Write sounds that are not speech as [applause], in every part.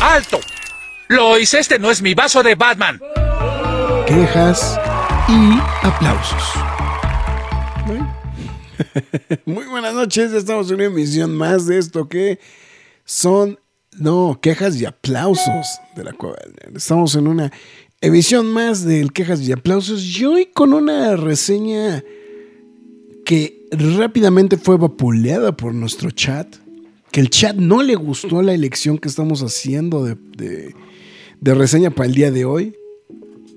¡Alto! Lois, este no es mi vaso de Batman. Quejas y aplausos. [laughs] Muy buenas noches, estamos en una emisión más de esto que son, no, quejas y aplausos de la Cueva. Estamos en una emisión más del quejas y aplausos y hoy con una reseña que rápidamente fue vapuleada por nuestro chat. Que el chat no le gustó la elección que estamos haciendo de, de reseña para el día de hoy.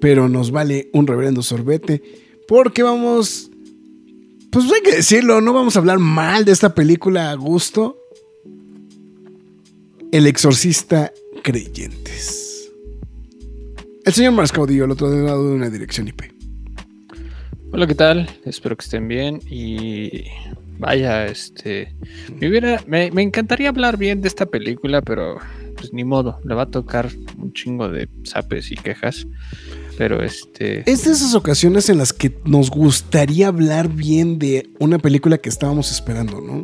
Pero nos vale un reverendo sorbete. Porque vamos. Pues hay que decirlo, no vamos a hablar mal de esta película a gusto. El exorcista creyentes. El señor Mars Caudillo, al otro lado de una dirección IP. Hola, ¿qué tal? Espero que estén bien y vaya, este, me, hubiera, me, me, encantaría hablar bien de esta película, pero pues ni modo, le va a tocar un chingo de zapes y quejas, pero este... Es de esas ocasiones en las que nos gustaría hablar bien de una película que estábamos esperando, ¿no?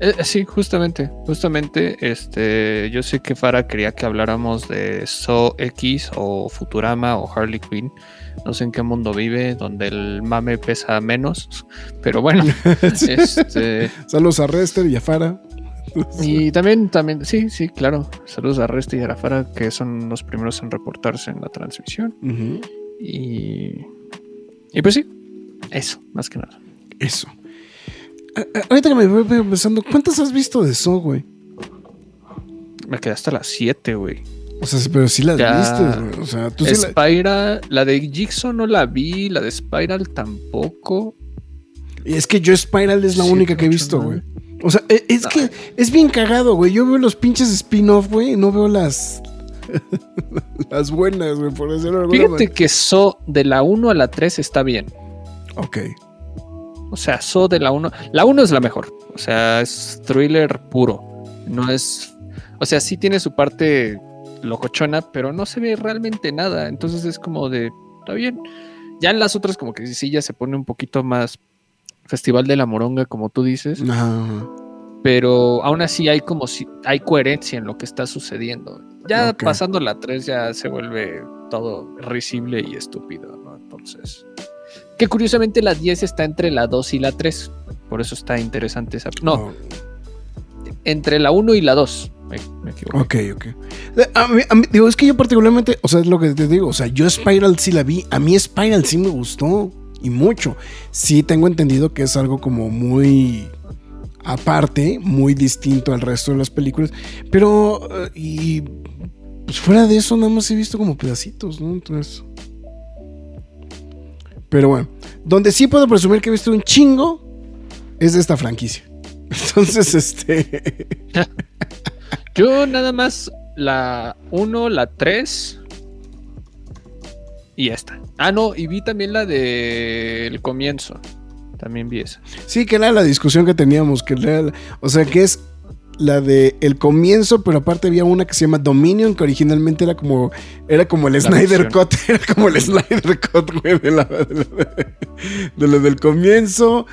Eh, sí, justamente, justamente, este, yo sé que Farah quería que habláramos de So X o Futurama o Harley Quinn, no sé en qué mundo vive, donde el mame pesa menos, pero bueno, [laughs] este... Saludos a Rester y a Farah. Y también, también, sí, sí, claro. Saludos a Rester y a Farah, que son los primeros en reportarse en la transmisión. Uh -huh. Y. Y pues sí, eso, más que nada. Eso. Ahorita que me voy pensando, ¿cuántas has visto de eso, güey? Me quedé hasta las 7, güey. O sea, pero sí las ya, viste, güey. O sea, tú Spiral, sí la... la... de Jigsaw no la vi, la de Spiral tampoco. Y es que yo Spiral es la sí, única que he visto, güey. O sea, e, es, que es bien cagado, güey. Yo veo los pinches spin-off, güey, y no veo las. [laughs] las buenas, güey, por decirlo alguna Fíjate manera. que So de la 1 a la 3 está bien. Ok. O sea, So de la 1. La 1 es la mejor. O sea, es thriller puro. No es. O sea, sí tiene su parte locochona, pero no se ve realmente nada. Entonces es como de. Está bien. Ya en las otras, como que sí, ya se pone un poquito más Festival de la Moronga, como tú dices. Pero aún así hay como si hay coherencia en lo que está sucediendo. Ya okay. pasando la 3 ya se vuelve todo risible y estúpido, ¿no? Entonces. Que curiosamente la 10 está entre la 2 y la 3. Por eso está interesante esa. No. Oh. Entre la 1 y la 2. Me, me equivoco. Ok, ok. A mí, a mí, digo, es que yo particularmente, o sea, es lo que te digo, o sea, yo Spiral sí la vi, a mí Spiral sí me gustó y mucho. Sí tengo entendido que es algo como muy aparte, muy distinto al resto de las películas, pero uh, y pues fuera de eso nada más he visto como pedacitos, ¿no? Entonces... Pero bueno, donde sí puedo presumir que he visto un chingo es de esta franquicia. [laughs] Entonces, este... [laughs] Yo nada más la 1, la 3 y esta. Ah, no, y vi también la del de comienzo. También vi esa. Sí, que era la discusión que teníamos, que era, o sea, que es la de el comienzo, pero aparte había una que se llama Dominion, que originalmente era como era como el la Snyder versión. Cut, [laughs] era como el Snyder Cut, güey, de la, de, la, de lo del comienzo.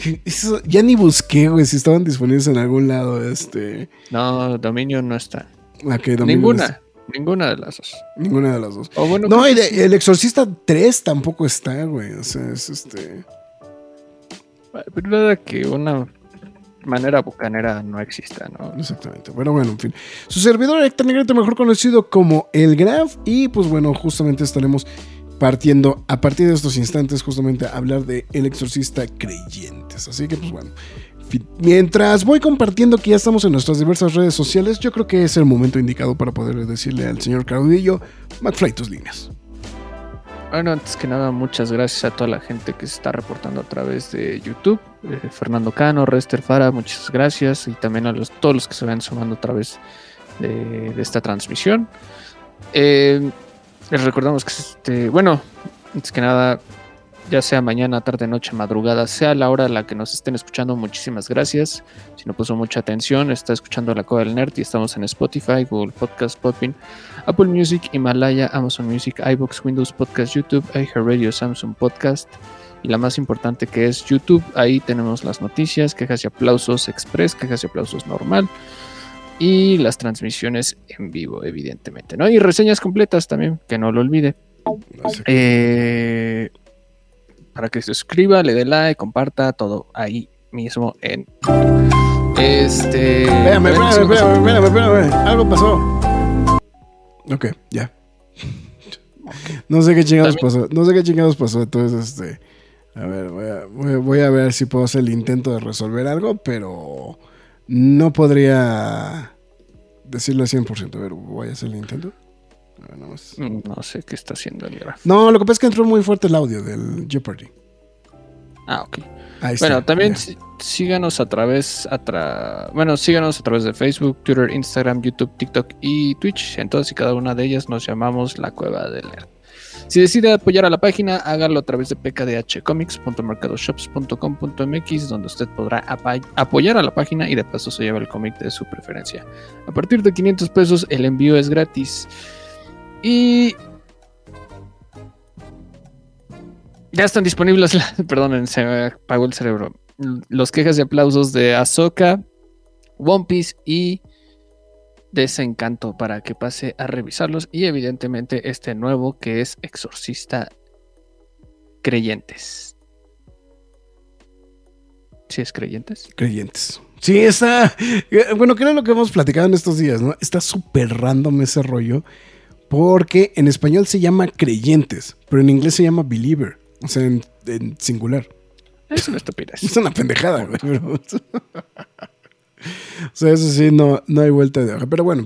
Que eso, ya ni busqué, güey, si estaban disponibles en algún lado. Este. No, Dominion no está. Okay, Dominion Ninguna. No está. Ninguna de las dos. Ninguna de las dos. Bueno, no, y de, El Exorcista 3 tampoco está, güey. O sea, es este. Pero nada que una manera bucanera no exista, ¿no? Exactamente. Bueno, bueno, en fin. Su servidor Héctor Negrete, mejor conocido como El Graf. Y pues bueno, justamente estaremos partiendo a partir de estos instantes justamente a hablar de El Exorcista Así que pues bueno. Mientras voy compartiendo que ya estamos en nuestras diversas redes sociales, yo creo que es el momento indicado para poder decirle al señor Caudillo, McFly, tus líneas. Bueno, antes que nada, muchas gracias a toda la gente que se está reportando a través de YouTube. Eh, Fernando Cano, Rester Fara, muchas gracias. Y también a los, todos los que se van sumando a través de, de esta transmisión. Eh, les recordamos que, este, bueno, antes que nada, ya sea mañana, tarde, noche, madrugada, sea la hora a la que nos estén escuchando, muchísimas gracias. Si no puso mucha atención, está escuchando La Coda del Nerd y estamos en Spotify, Google Podcast, Podbean, Apple Music, Himalaya, Amazon Music, iBox, Windows Podcast, YouTube, iHeartRadio, Samsung Podcast y la más importante que es YouTube. Ahí tenemos las noticias, quejas y aplausos express, quejas y aplausos normal y las transmisiones en vivo, evidentemente, ¿no? Y reseñas completas también, que no lo olvide. Eh, para que se suscriba, le dé like, comparta todo ahí mismo en este. Espérame, espérame, espérame, espérame, Algo pasó. Ok, ya. No sé qué chingados pasó. No sé qué chingados pasó. Entonces, este. A ver, voy a, voy, voy a ver si puedo hacer el intento de resolver algo, pero no podría decirlo al 100%. A ver, voy a hacer el intento. No sé qué está haciendo el grafo. No, lo que pasa es que entró muy fuerte el audio del Jeopardy. Ah, ok. Ahí está, Bueno, también sí- síganos a través a tra- bueno, síganos a través de Facebook, Twitter, Instagram, YouTube, TikTok y Twitch. En todas y cada una de ellas nos llamamos La Cueva del Nerd. Si decide apoyar a la página, hágalo a través de pkdhcomics.mercadoshops.com.mx, donde usted podrá apoyar a la página y de paso se lleva el cómic de su preferencia. A partir de 500 pesos, el envío es gratis. Y ya están disponibles, [laughs] perdonen, se me apagó el cerebro. Los quejas y aplausos de Ahsoka, One Piece y Desencanto para que pase a revisarlos. Y evidentemente este nuevo que es Exorcista Creyentes. ¿Sí es Creyentes? Creyentes. Sí, está. eh, Bueno, que era lo que hemos platicado en estos días, ¿no? Está súper random ese rollo. Porque en español se llama creyentes, pero en inglés se llama believer. O sea, en, en singular. Es una estupidez. Es una pendejada, güey. pero- [laughs] o sea, eso sí, no, no hay vuelta de hoja. Pero bueno.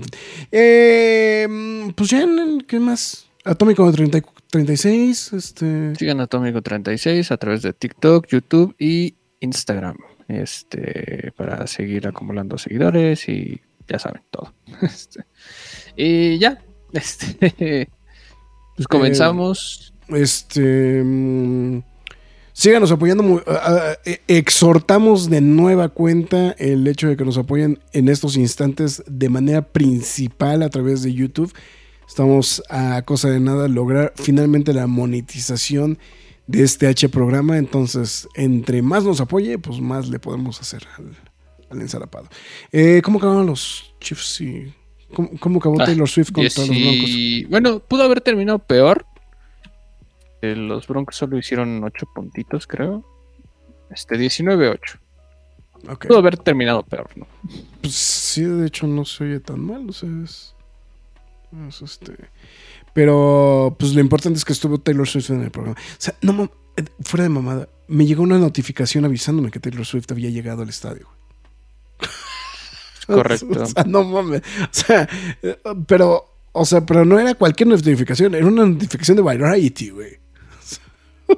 Eh, pues ya, ¿qué más? Atómico 30 36. Este. Sigan Atómico 36 a través de TikTok, YouTube y Instagram. Este, para seguir acumulando seguidores y ya saben, todo. [laughs] Este, y ya. [laughs] Este, pues comenzamos. Este. mm, síganos apoyando. e- exhortamos de nueva cuenta el hecho de que nos apoyen en estos instantes de manera principal a través de YouTube. Estamos a cosa de nada lograr finalmente la monetización de este H programa. Entonces, entre más nos apoye, pues más le podemos hacer al, al ensarapado. Eh, ¿Cómo acabaron los Chiefs? y ¿Cómo, cómo acabó Ah, Taylor Swift contra los Broncos? Bueno, pudo haber terminado peor. Eh, Los Broncos solo hicieron 8 puntitos, creo. Este, 19-8. Ok. Pudo haber terminado peor, ¿no? Pues sí, de hecho no se oye tan mal, o sea, es, es este... Pero pues lo importante es que estuvo Taylor Swift en el programa. O sea, no eh, fuera de mamada, me llegó una notificación avisándome que Taylor Swift había llegado al estadio. [laughs] Correcto. O sea, no mames. O sea, eh, pero, o sea, pero no era cualquier notificación, era una notificación de Variety, güey. [laughs]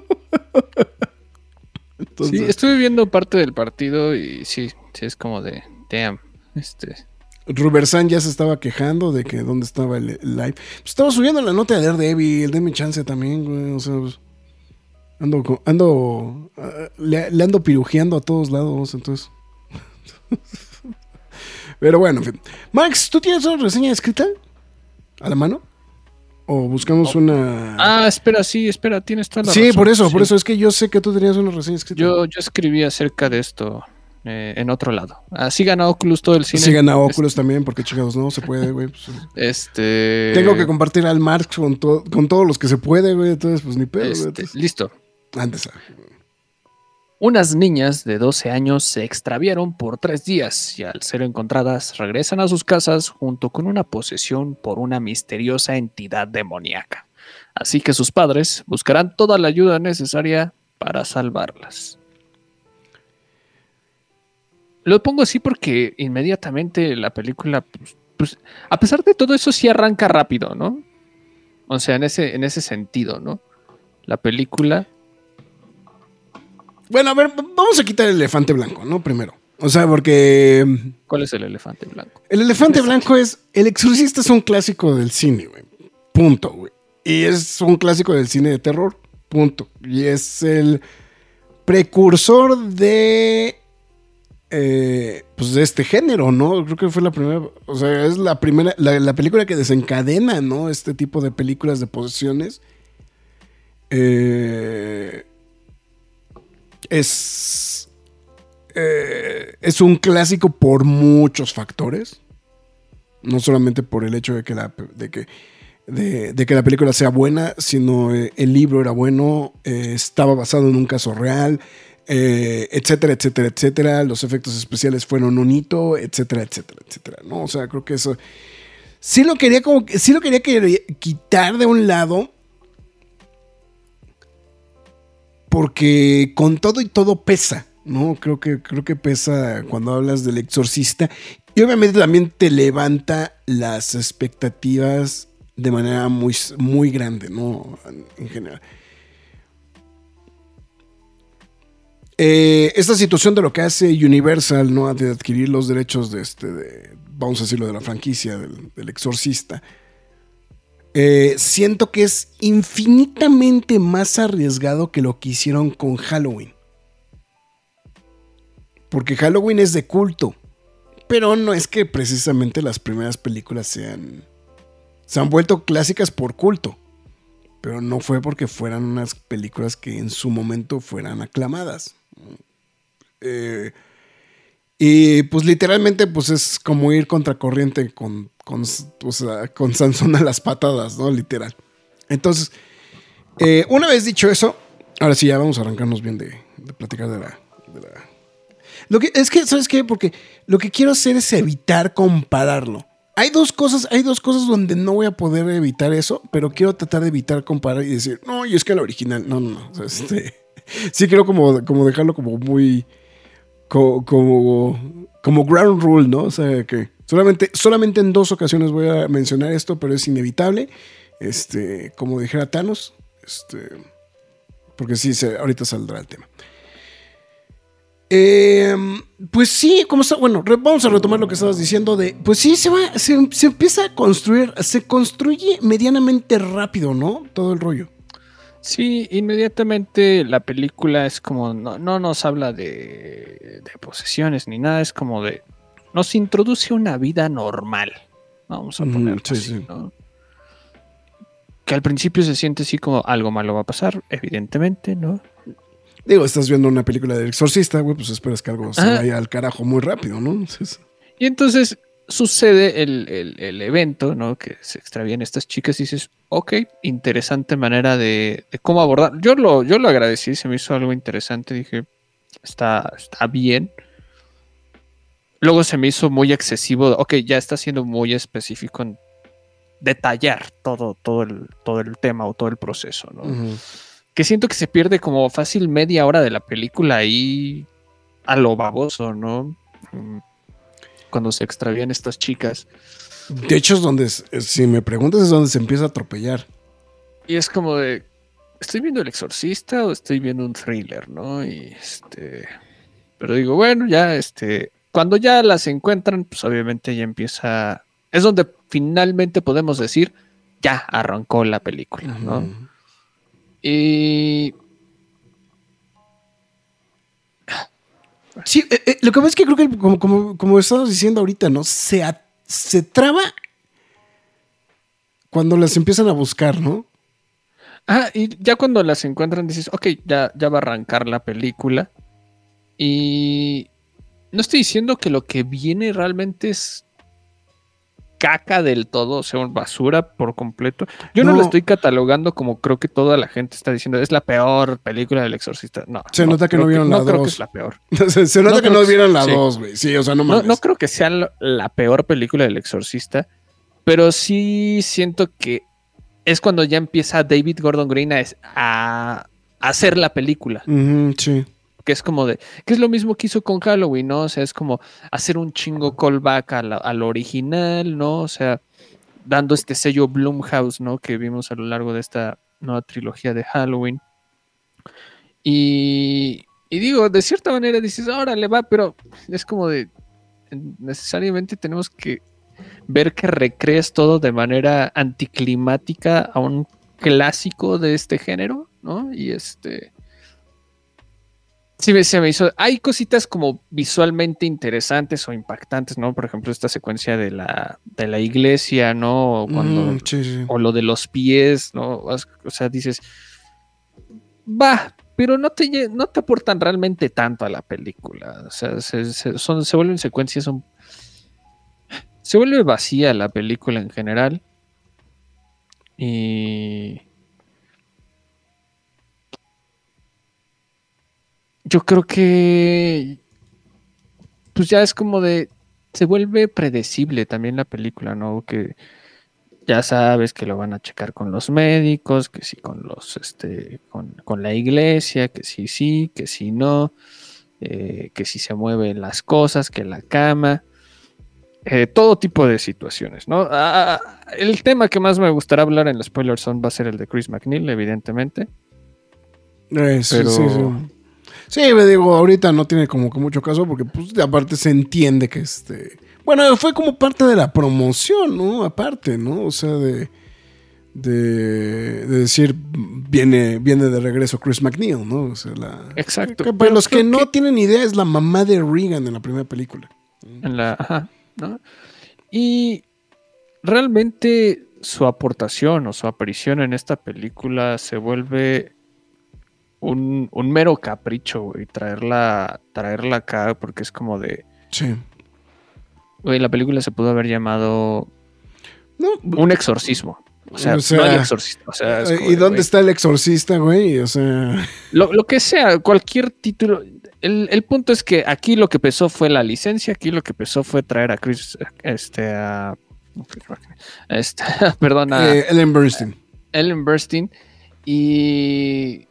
Entonces, Sí, estuve viendo parte del partido y sí, sí es como de, damn, este, Rubersan ya se estaba quejando de que dónde estaba el, el live. Pues estaba subiendo la nota de Daredevil, denme chance también, güey. O sea, pues, ando, ando, ah, le, le ando pirujeando a todos lados, entonces. [laughs] Pero bueno, en fin. Max, ¿tú tienes una reseña escrita a la mano? ¿O buscamos una...? Ah, espera, sí, espera, tienes toda la sí, razón, por eso, por eso. Es que yo sé que tú tenías una reseña escrita. Yo, yo escribí acerca de esto eh, en otro lado. Así gana Oculus todo el cine. Sigan a Oculus también, porque chingados no se puede, güey. pues, Este. Tengo que compartir al Marx con, to- con todos los que se puede, güey. Entonces, pues ni pedo, güey. este, entonces- listo. Antes. Unas niñas de 12 años se extraviaron por tres días y al ser encontradas regresan a sus casas junto con una posesión por una misteriosa entidad demoníaca. Así que sus padres buscarán toda la ayuda necesaria para salvarlas. Lo pongo así porque inmediatamente la película, pues, pues, a pesar de todo eso, sí arranca rápido, ¿no? O sea, en ese, en ese sentido, ¿no? la película. Bueno, a ver, vamos a quitar el elefante blanco, ¿no? Primero. O sea, porque. ¿Cuál es el elefante blanco? El elefante blanco es. El exorcista es un clásico del cine, güey. Punto, güey. Y es un clásico del cine de terror. Punto. Y es el precursor de. Eh, pues de este género, ¿no? Creo que fue la primera. O sea, es la primera. La, película que desencadena, ¿no? Este tipo de películas de posesiones. Eh, es eh, es un clásico por muchos factores. No solamente por el hecho de que la, de que, de, que la película sea buena, sino eh, el libro era bueno, eh, estaba basado en un caso real, etcétera, etcétera, etcétera. Los efectos especiales fueron un hito, etcétera, etcétera, etcétera. ¿no? O sea, creo que eso. Sí lo quería como. Sí lo quería quitar de un lado. Porque con todo y todo pesa. ¿no? Creo que, creo que pesa cuando hablas del exorcista. Y obviamente también te levanta las expectativas de manera muy, muy grande, ¿no? En general. Eh, esta situación de lo que hace Universal, ¿no? De adquirir los derechos de este, vamos a decirlo, de la franquicia del, exorcista. Eh, siento que es infinitamente más arriesgado que lo que hicieron con Halloween. Porque Halloween es de culto. Pero no es que precisamente las primeras películas sean. Se han vuelto clásicas por culto. Pero no fue porque fueran unas películas que en su momento fueran aclamadas. Eh, y pues literalmente pues es como ir contracorriente con, con, con Sansón a las patadas, ¿no? Literal. Entonces, eh, una vez dicho eso, ahora sí ya vamos a arrancarnos bien de, de platicar de la, de la lo que, es que, ¿sabes qué? Porque lo que quiero hacer es evitar compararlo. Hay dos cosas, hay dos cosas donde no voy a poder evitar eso, pero quiero tratar de evitar comparar y decir, no, y es que la original, no, no, no. este, [laughs] sí quiero como, como dejarlo como muy, como, como, ground rule, ¿no? O sea, que solamente, solamente en dos ocasiones voy a mencionar esto, pero es inevitable. Este, como dijera Thanos, este, porque sí, ahorita saldrá el tema. Em, pues sí, como está, bueno, vamos a retomar lo que estabas diciendo de, pues sí, se va, se, empieza a construir, se construye medianamente rápido, ¿no? Todo el rollo. Sí, inmediatamente la película es como, no, no nos habla de, de, posesiones ni nada, es como de, nos introduce una vida normal. Vamos a ponerlo así, ¿no? Que al principio se siente así como algo malo va a pasar, evidentemente, ¿no? Digo, estás viendo una película del exorcista, güey, pues esperas que algo se vaya al carajo muy rápido, ¿no? Y entonces sucede el, evento, ¿no? Que se extravían estas chicas y dices, ok, interesante manera de, cómo abordar. Yo lo, yo lo agradecí, se me hizo algo interesante, dije, está, está bien. Luego se me hizo muy excesivo, ok, ya está siendo muy específico en detallar todo, todo, el, todo el tema o todo el proceso, ¿no? que siento que se pierde como fácil media hora de la película ahí a lo baboso, ¿no? Mm, cuando se extravían estas chicas. De hecho, es donde, si me preguntas, es donde se empieza a atropellar. Y es como de, ¿estoy viendo El Exorcista o estoy viendo un thriller, no? Y este, pero digo, bueno, ya, este, cuando ya las encuentran, pues obviamente ya empieza, es donde finalmente podemos decir, ya arrancó la película, ¿no? Y. Sí, eh, eh, lo que pasa es que creo que, como, como, estamos diciendo ahorita, ¿no? Se, se traba cuando las empiezan a buscar, ¿no? Ah, y ya cuando las encuentran dices, ok, ya, ya va a arrancar la película. Y no estoy diciendo que lo que viene realmente es caca del todo, o sea, basura por completo. Yo no. lo estoy catalogando como creo que toda la gente está diciendo, es la peor película del exorcista. No. Se nota que no vieron la 2. No creo que es la peor. [laughs] se, nota que no vieron la 2, güey. Sí. o sea, no mames. No, creo que sea la peor película del exorcista, pero sí siento que es cuando ya empieza David Gordon Green a, a hacer la película. sí que es como de, que es lo mismo que hizo con Halloween, ¿no? O sea, es como hacer un chingo callback al, original, ¿no? O sea, dando este sello Bloomhouse, ¿no? Que vimos a lo largo de esta, nueva trilogía de Halloween. Y, y digo, de cierta manera dices, órale, va, pero es como de, necesariamente tenemos que ver que recrees todo de manera anticlimática a un clásico de este género, ¿no? Y este... Sí, se me hizo. Hay cositas como visualmente interesantes o impactantes, ¿no? Por ejemplo, esta secuencia de la, de la iglesia, ¿no? Cuando, Mm, sí, sí. O lo de los pies, ¿no? O sea, dices, va, pero no te, no te aportan realmente tanto a la película. O sea, se, se- son, se vuelven secuencias. se vuelve vacía la película en general. Y. Yo creo que. Pues ya es como de. Se vuelve predecible también la película, ¿no? Que ya sabes que lo van a checar con los médicos, que sí con los, este, con, con la iglesia, que sí, sí, que sí no, eh, que si se mueven las cosas, que la cama, eh, todo tipo de situaciones, ¿no? Ah, el tema que más me gustará hablar en los spoilers son va a ser el de Chris McNeil, evidentemente. Eh, sí, Pero- sí, sí. Sí, me digo, ahorita no tiene como que mucho caso porque pues aparte se entiende que este... Bueno, fue como parte de la promoción, ¿no? Aparte, ¿no? O sea, de... De, de decir, viene, viene de regreso Chris McNeil, ¿no? O sea, la... Exacto. que para los que no tienen idea, es la mamá de Reagan en la primera película. En la, ajá, ¿no? Y realmente su aportación o su aparición en esta película se vuelve un, un mero capricho, güey, traerla, traerla acá, porque es como de, Sí. güey, la película se pudo haber llamado No, Un exorcismo. O sea, O sea, no el exorcista. O sea, es Eh, ¿Y de, dónde está el exorcista, güey? O sea, Lo, lo que sea, cualquier título. El, el punto es que aquí lo que pesó fue la licencia, aquí lo que pesó fue traer a Chris, este, a, este, [laughs] perdón, a eh, Ellen Bernstein. Ellen Burstyn y,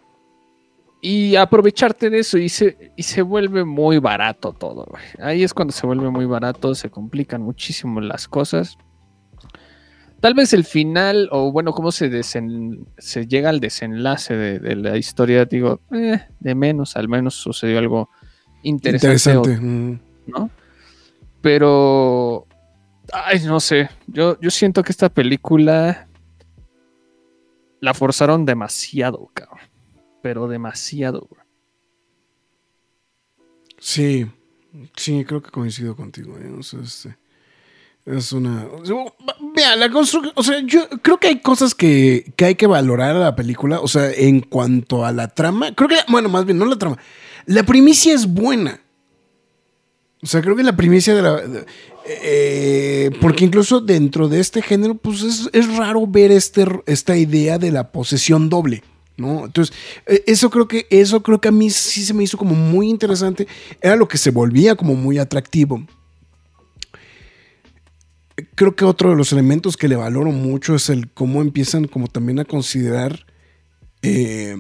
y aprovecharte de eso y se, y se vuelve muy barato todo. güey. Ahí es cuando se vuelve muy barato, se complican muchísimo las cosas. Tal vez el final, o bueno, cómo se, desen- se llega al desenlace de, de la historia, digo, eh, de menos, al menos sucedió algo interesante, Interesante. mm. ¿no? Pero, ay, no sé, yo, yo siento que esta película la forzaron demasiado, cabrón. Pero demasiado, güey. Sí, sí, creo que coincido contigo. ¿eh? Este, es una. Vea, la construcción. O sea, yo creo que hay cosas que, que hay que valorar a la película. O sea, en cuanto a la trama. Creo que, bueno, más bien, no la trama. La primicia es buena. O sea, creo que la primicia de la. eh, porque incluso dentro de este género, pues es, es raro ver este, esta idea de la posesión doble. ¿No? Entonces, eh, eso creo que, eso creo que a mí sí se me hizo como muy interesante. Era lo que se volvía como muy atractivo. Creo que otro de los elementos que le valoro mucho es el cómo empiezan como también a considerar eh,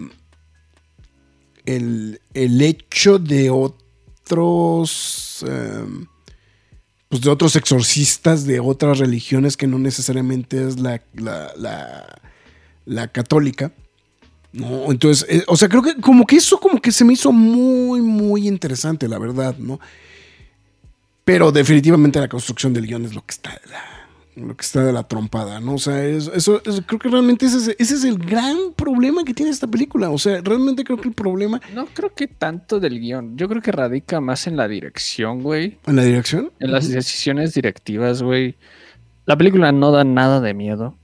el, el hecho de otros eh, pues de otros exorcistas de otras religiones que no necesariamente es la, la, la- la católica. ¿No? Entonces, eh, o sea, creo que como que eso como que se me hizo muy, muy interesante, la verdad, ¿no? Pero definitivamente la construcción del guion es lo que está de la, lo que está de la trompada, ¿no? O sea, es- eso, es- creo que realmente ese es, ese es el gran problema que tiene esta película. O sea, realmente creo que el problema No creo que tanto del guion. Yo creo que radica más en la dirección, güey. en la dirección. En las decisiones directivas, güey. La película no da nada de miedo.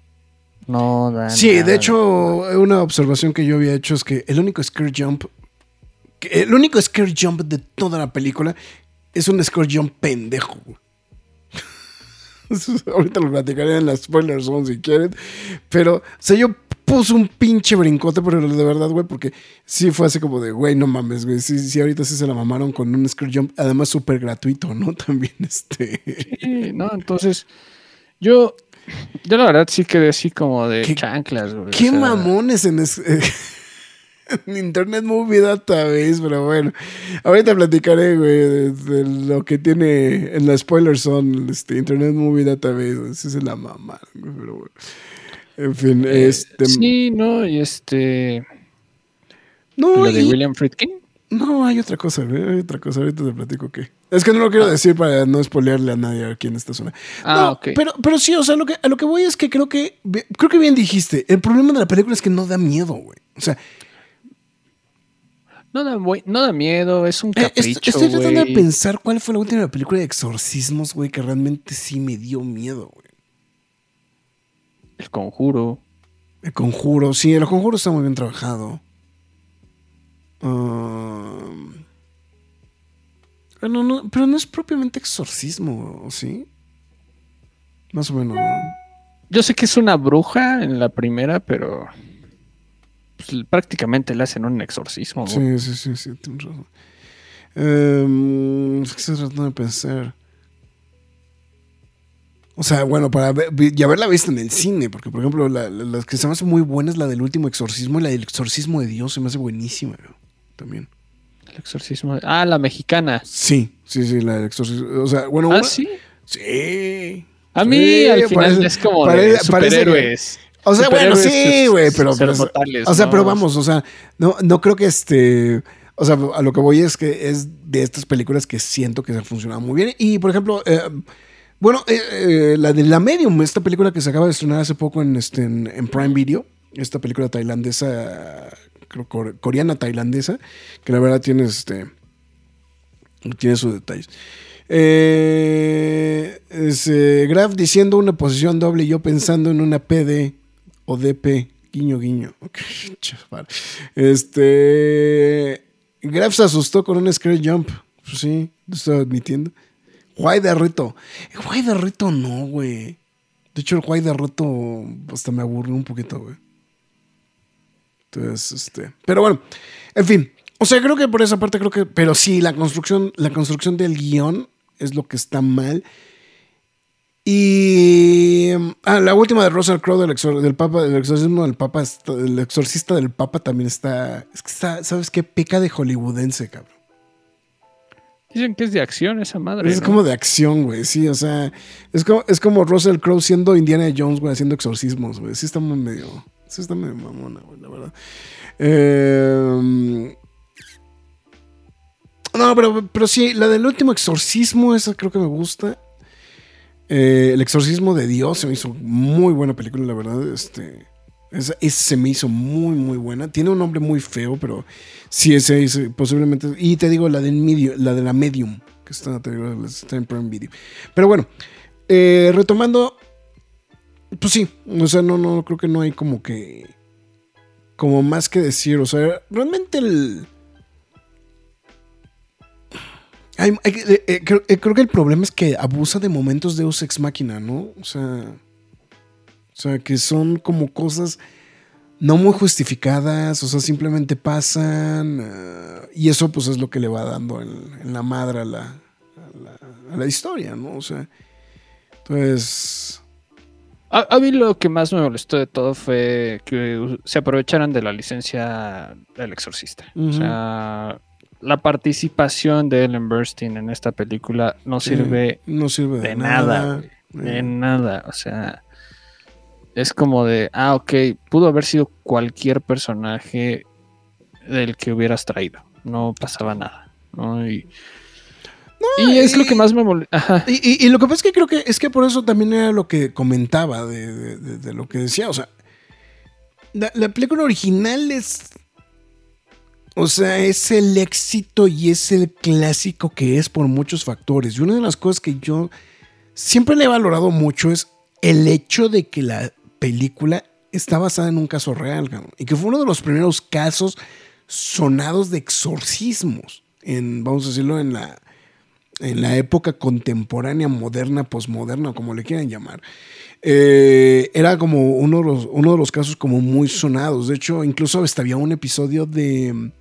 No da Sí, nada de hecho, una observación que yo había hecho es que el único scare jump, el único scare jump de toda la película es un scare jump pendejo. [laughs] Ahorita lo platicaré en las spoiler zone si quieren. Pero, o sea, yo puse un pinche brincote, pero de verdad, güey, porque sí fue así como de, güey, no mames, güey. Sí, sí, ahorita sí se la mamaron con un scare jump, además súper gratuito, ¿no? [laughs] También este. Sí, no, entonces. Yo. Yo la verdad sí quedé así como de ¿Qué- chanclas, güey. o Qué sea, mamones en, es- [laughs] en Internet Movie Database, pero bueno. Ahorita platicaré, güey, de, de lo que tiene en la spoiler son este, Internet Movie Database. Esa es la mamá, güey, pero bueno. En fin, Eh, este. Sí, no, y este. no, Lo de William Friedkin. no, hay otra cosa, güey, hay otra cosa. Ahorita te platico qué. Es que no lo quiero decir para no spoilearle a nadie aquí en esta zona. Ah, No, ok. Pero, pero sí, o sea, lo que, a lo que voy es que creo que. Creo que bien dijiste. El problema de la película es que no da miedo, güey. O sea, No da, no da miedo, es un eh, capricho. estoy tratando de pensar cuál fue la última película de exorcismos, güey, que realmente sí me dio miedo, güey. El conjuro. El conjuro, sí, el conjuro está muy bien trabajado. Um, bueno, no, pero no es propiamente exorcismo, ¿o ¿sí? Más o menos, ¿no? Yo sé que es una bruja en la primera, pero. pues, prácticamente le hacen un exorcismo. güey. Sí, sí, sí, sí, tienes razón. Em, es que estoy tratando de pensar. O sea, bueno, para ver, y haberla visto en el cine, porque por ejemplo, la, la- las que se me hace muy buena es la del último exorcismo y la del exorcismo de Dios, se me hace buenísima, güey, también. El exorcismo. Ah, la mexicana. Sí, sí, sí, la del exorcismo. O sea, bueno, Ah, una- sí. Sí. A mí Sí, al final parece- es como parece- de parece superhéroes. O sea, bueno, Superhéroes, sí, pues, güey, pero, pero- sacerdotales, o sea, ¿no? pero vamos, o sea, no, no creo que este, o sea, a lo que voy es que es de estas películas que siento que se han funcionado muy bien. Y por ejemplo, eh, bueno, eh, eh, la de La Medium, esta película que se acaba de estrenar hace poco en, este, en, en Prime Video, esta película tailandesa, coreana tailandesa, que la verdad tiene este, tiene sus detalles. Eh, eh, Graf diciendo una posición doble yo pensando en una PD o DP. Guiño, guiño. [laughs] Ok, chaval. Este. Graf se asustó con un scare jump. Pues sí, lo estoy admitiendo. Guay de reto. Guay de reto no, güey. De hecho, el guay de reto hasta me aburrió un poquito, güey. Entonces, este. Pero bueno, en fin. O sea, creo que por esa parte creo que. Pero sí, la construcción, la construcción del guion es lo que está mal. Y. Ah, la última de Russell Crowe del, exor- del Papa, del exorcismo del Papa, el exorcista del Papa también está. Es que está, ¿sabes qué? Peca de hollywoodense, cabrón. Dicen que es de acción esa madre. Es ¿no? como de acción, güey, sí, o sea, es como, es como Russell Crowe siendo Indiana Jones, güey, haciendo exorcismos, güey. Sí está muy medio, sí está medio mamona, güey, la verdad. Eh, no, pero, pero sí, la del último exorcismo, esa creo que me gusta. Eh, el exorcismo de Dios se me hizo muy buena película, la verdad. Este, esa, se me hizo muy, muy buena. Tiene un nombre muy feo, pero sí, ese, ese posiblemente. Y te digo, la, del medio, la de la Medium, que está en Prime Video. Pero bueno, eh, retomando, pues sí, o sea, no, no, creo que no hay como que. Como más que decir, o sea, realmente el. Eh, eh, creo, eh, creo que el problema es que abusa de momentos de Ex Máquina, ¿no? O sea. O sea, que son como cosas no muy justificadas, o sea, simplemente pasan. eh, y eso, pues, es lo que le va dando en, la madre a la, a la historia, ¿no? O sea. Entonces. A, a mí lo que más me molestó de todo fue que se aprovecharan de la licencia del exorcista. O sea, la participación de Ellen Burstyn en esta película no sirve no sirve de, de nada, nada. de Eh, nada. O sea, es como de, ah, ok, pudo haber sido cualquier personaje del que hubieras traído. No pasaba nada. ¿no? Y, y es lo que más me molesta. Y, y- y lo que pasa es que creo que es que por eso también era lo que comentaba de, de- de- de lo que decía. O sea, la, la película original es. O sea, es el éxito y es el clásico que es por muchos factores. Y una de las cosas que yo siempre le he valorado mucho es el hecho de que la película está basada en un caso real, cabrón, y que fue uno de los primeros casos sonados de exorcismos, en, vamos a decirlo, en la, en la época contemporánea, moderna, posmoderna, como le quieran llamar. Eh, era como uno de, los, uno de los casos como muy sonados. De hecho, incluso hasta había un episodio de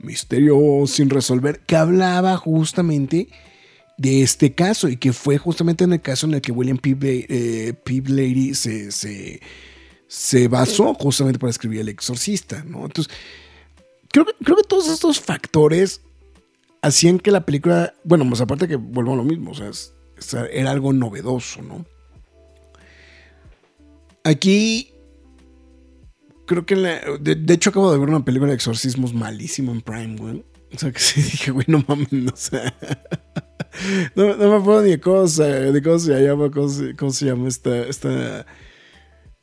Misterio sin resolver que hablaba justamente de este caso y que fue justamente en el caso en el que William P. Eh. Blatty se, se, se basó justamente para escribir El Exorcista, ¿no? Entonces, creo creo que todos estos factores hacían que la película, bueno, pues aparte que vuelvo a lo mismo, o sea, era algo novedoso, ¿no? Aquí creo que de, hecho acabo de ver una película de exorcismos malísimo en Prime, güey. O sea, que [laughs] sí dije, güey, no mames, o sea. [laughs] no, me acuerdo ni de cómo, de cómo se llama, cómo se llama esta, esta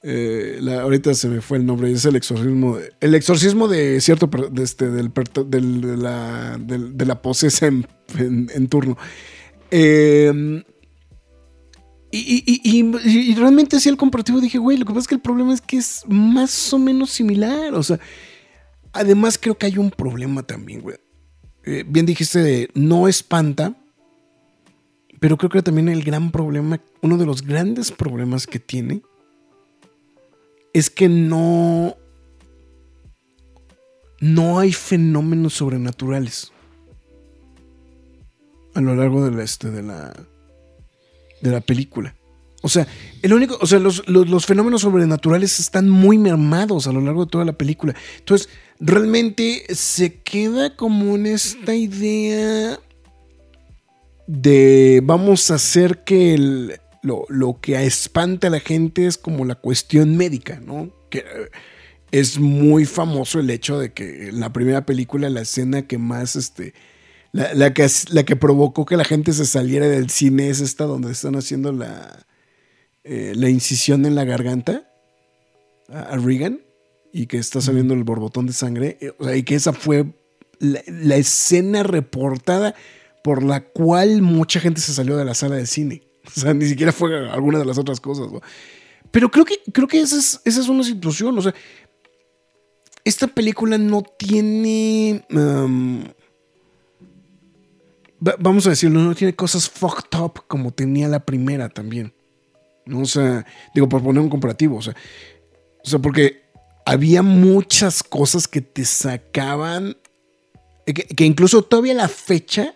eh, ahorita se me fue el nombre, es el exorcismo. El exorcismo de cierto. De este, del, del, de, la, de, la posesa en, turno. Em, y, realmente así el comparativo dije, güey, lo que pasa es que el problema es que es más o menos similar. O sea, además creo que hay un problema también, güey. Eh, bien dijiste no espanta, pero creo que también el gran problema, uno de los grandes problemas que tiene es que no, no hay fenómenos sobrenaturales a lo largo de la, este, de la, de la película. O sea, el único, o sea, los, fenómenos sobrenaturales están muy mermados a lo largo de toda la película. Entonces, realmente se queda como en esta idea de vamos a hacer que el, lo, que espanta a la gente es como la cuestión médica, ¿no? Que eh, es muy famoso el hecho de que en la primera película, la escena que más, este, la, que, la que provocó que la gente se saliera del cine es esta donde están haciendo la, eh, la incisión en la garganta a, Regan y que está saliendo el borbotón de sangre, eh, o sea, y que esa fue la escena reportada por la cual mucha gente se salió de la sala de cine. [laughs] O sea, ni siquiera fue alguna de las otras cosas. Pero creo que, creo que esa es, esa es una situación. O sea, esta película no tiene. vamos a decirlo, no tiene cosas fucked up como tenía la primera también. ¿no? O sea, digo, por poner un comparativo. O sea, o sea, porque había muchas cosas que te sacaban. Que, que incluso todavía la fecha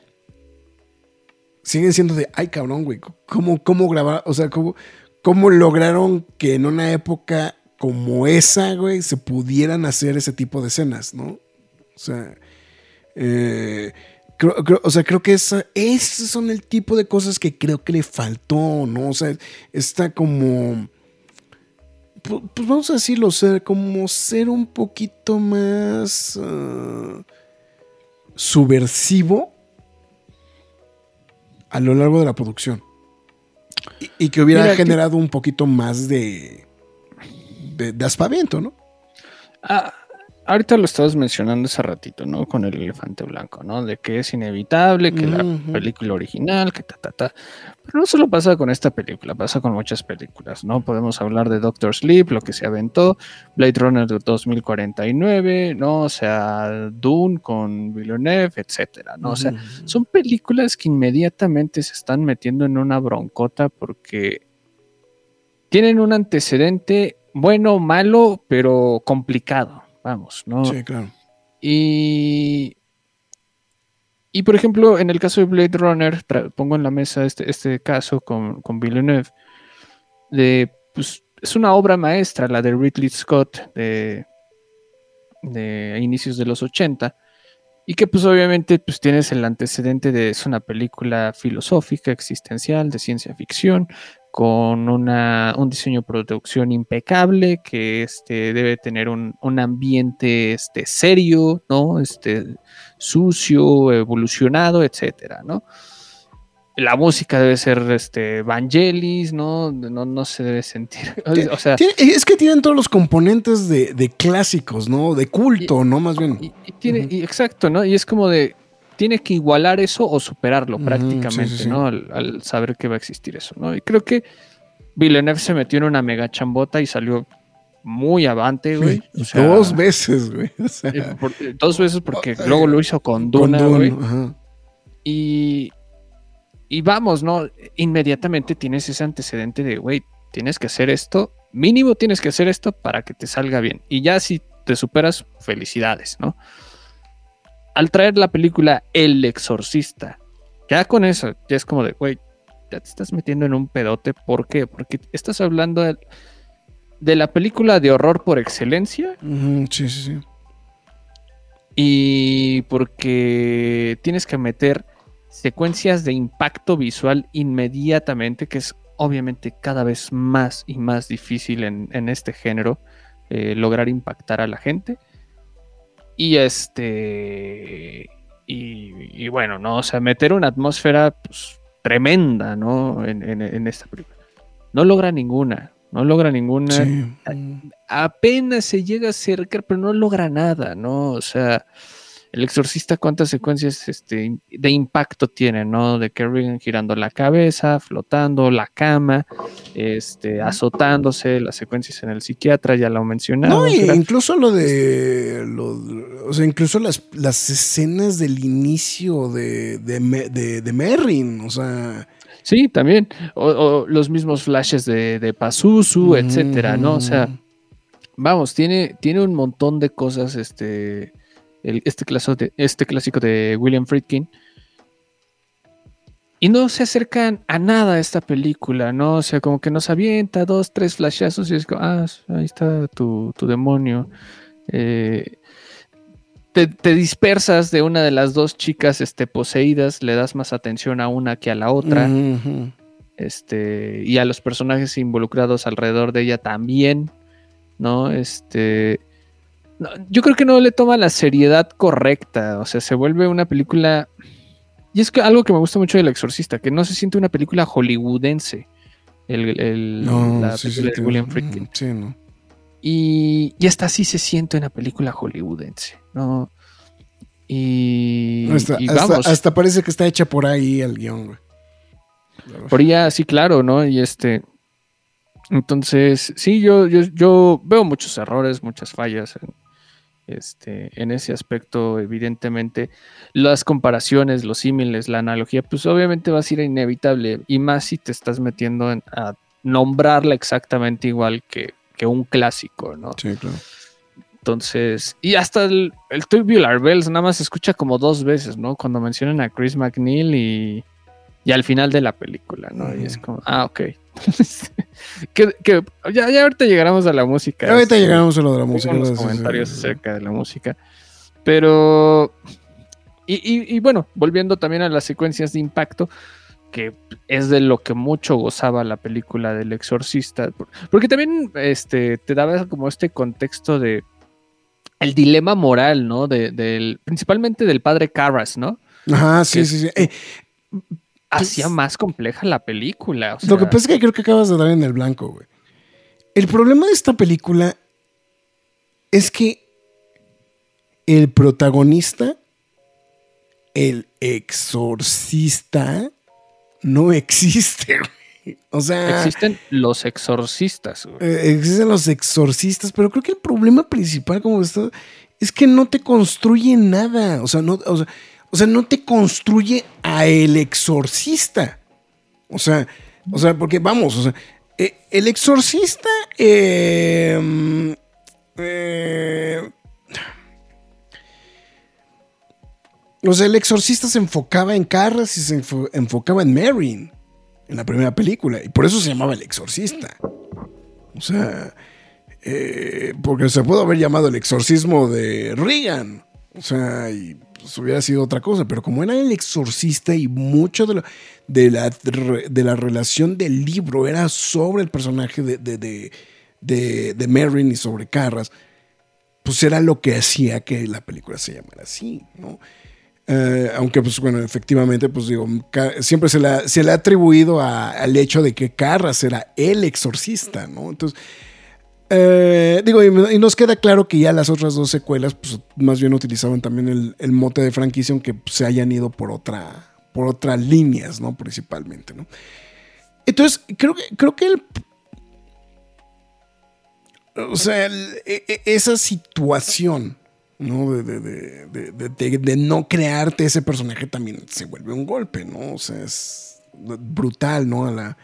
siguen siendo de, ay cabrón, güey, ¿cómo, cómo grabar? O sea, ¿cómo, ¿cómo lograron que en una época como esa, güey, se pudieran hacer ese tipo de escenas, ¿no? O sea, eh, creo, o sea, creo que esa, esos son el tipo de cosas que creo que le faltó, ¿no? O sea, está como, pues, vamos a decirlo, o sea, como ser un poquito más uh, subversivo a lo largo de la producción. Y, que hubiera generado un poquito más de, de, de aspaviento, ¿no? Ah, ahorita lo estabas mencionando hace ratito, ¿no? Con el elefante blanco, ¿no? De que es inevitable, que la película original, que ta, ta, ta. Pero no solo pasa con esta película, pasa con muchas películas, ¿no? Podemos hablar de Doctor Sleep, lo que se aventó, Blade Runner 2049, ¿no? O sea, Dune con Villeneuve, etcétera, ¿no? O sea, son películas que inmediatamente se están metiendo en una broncota porque tienen un antecedente bueno malo, pero complicado vamos, ¿no? Sí, claro. Y, y por ejemplo, en el caso de Blade Runner, pongo en la mesa este, este caso con, con Villeneuve, de, pues, es una obra maestra, la de Ridley Scott de, de inicios de los 80, y que pues obviamente pues tienes el antecedente de es una película filosófica, existencial, de ciencia ficción, con una, un diseño de producción impecable, que este, debe tener un, ambiente este, serio, ¿no? Este, sucio, evolucionado, etcétera, ¿no? La música debe ser este, Vangelis, ¿no? No, no se debe sentir. [laughs] O sea, es que tienen todos los componentes de, clásicos, ¿no? De culto, ¿no? Más bien. Y, tiene, exacto, ¿no? Y es como de tiene que igualar eso o superarlo prácticamente, ¿no? Al, saber que va a existir eso, ¿no? Y creo que Villeneuve se metió en una mega chambota y salió muy avante, güey. dos veces, güey. Eh, eh, dos veces porque luego lo hizo con Duna, güey. Y, y vamos, ¿no? Inmediatamente tienes ese antecedente de, güey, tienes que hacer esto, mínimo tienes que hacer esto para que te salga bien. Y ya si te superas, felicidades, ¿no? Al traer la película El Exorcista, ya con eso, ya es como de, güey, ya te estás metiendo en un pedote. ¿Por qué? Porque estás hablando de, la película de horror por excelencia. sí, sí, sí. Y porque tienes que meter secuencias de impacto visual inmediatamente, que es obviamente cada vez más y más difícil en, en este género eh, lograr impactar a la gente. Y este. Y, bueno, ¿no? O sea, meter una atmósfera pues, tremenda, ¿no? En, esta película. No logra ninguna. No logra ninguna. apenas se llega a acercar, pero no logra nada, ¿no? O sea. El exorcista, ¿cuántas secuencias este, de impacto tiene, no? De Kerrigan girando la cabeza, flotando, la cama, este, azotándose, las secuencias en el psiquiatra, ya lo mencionamos. No, incluso lo de. o sea, incluso las, las escenas del inicio de, de, de, Merrin, o sea. Sí, también. O, los mismos flashes de, de Pazuzu, etcétera, ¿no? O sea, vamos, tiene, tiene un montón de cosas, este este, de, este clásico de William Friedkin. Y no se acercan a nada a esta película, ¿no? O sea, como que nos avienta dos, tres flashazos y es como, ah, ahí está tu, demonio. Eh, te, dispersas de una de las dos chicas este, poseídas, le das más atención a una que a la otra. Este, y a los personajes involucrados alrededor de ella también, ¿no? Este, yo creo que no le toma la seriedad correcta. O sea, se vuelve una película. Y es que algo que me gusta mucho del Exorcista, que no se siente una película hollywoodense. El, la película de William Friedkin. Sí, ¿no? Y, y hasta así se siente una película hollywoodense, ¿no? Y, hasta, parece que está hecha por ahí el guion, güey. Por ella, sí, claro, ¿no? Y este. Entonces, sí, yo, yo, yo veo muchos errores, muchas fallas en, este, en ese aspecto, evidentemente, las comparaciones, los símiles, la analogía, pues obviamente va a ser inevitable, y más si te estás metiendo en, a nombrarla exactamente igual que, un clásico, ¿no? Sí, claro. Entonces, y hasta el, el Tubular Bells nada más se escucha como dos veces, ¿no? Cuando mencionan a Chris McNeil y, y al final de la película, ¿no? Y es como, ah, ok. [laughs] que, ya, ya, ahorita llegaremos a la música. ahorita este, llegaremos a lo de la música. Los comentarios acerca de la música. Pero. Y, bueno, volviendo también a las secuencias de impacto, que es de lo que mucho gozaba la película del exorcista. Porque también este, te daba como este contexto de el dilema moral, ¿no? De, del, principalmente del padre Carras, ¿no? Ajá, sí, sí, sí. Eh, hacía pues, más compleja la película. Lo que pasa es que creo que acabas de dar en el blanco, güey. El problema de esta película es que el protagonista, el exorcista, no existe, [laughs] güey. O sea. Existen los exorcistas, güey. Eh, existen los exorcistas, pero creo que el problema principal, como esto, es que no te construye nada. O sea, no. O sea, o sea, no te construye a el exorcista. O sea, o sea, porque vamos, o sea, eh, el exorcista. Em, eh, o sea, el exorcista se enfocaba en Carras y se enfocaba en Marin en la primera película. Y por eso se llamaba el exorcista. O sea, eh, porque se pudo haber llamado el exorcismo de Regan. O sea, y pues, hubiera sido otra cosa, pero como era el exorcista y mucho de, de, la, de la relación del libro era sobre el personaje de, de, de, Merrin y sobre Carras, pues era lo que hacía que la película se llamara así, ¿no? Eh, aunque, pues bueno, efectivamente, pues digo, siempre se le, se ha atribuido al hecho de que Carras era el exorcista, ¿no? Entonces, eh, digo, y, nos queda claro que ya las otras dos secuelas, pues más bien utilizaban también el, mote de franquicia, aunque se hayan ido por otra, por otras líneas, ¿no? Principalmente, ¿no? Entonces, creo que, creo que el, o sea, e, e, esa situación, ¿no? De, de, no crearte ese personaje también se vuelve un golpe, ¿no? O sea, es brutal, ¿no? A la,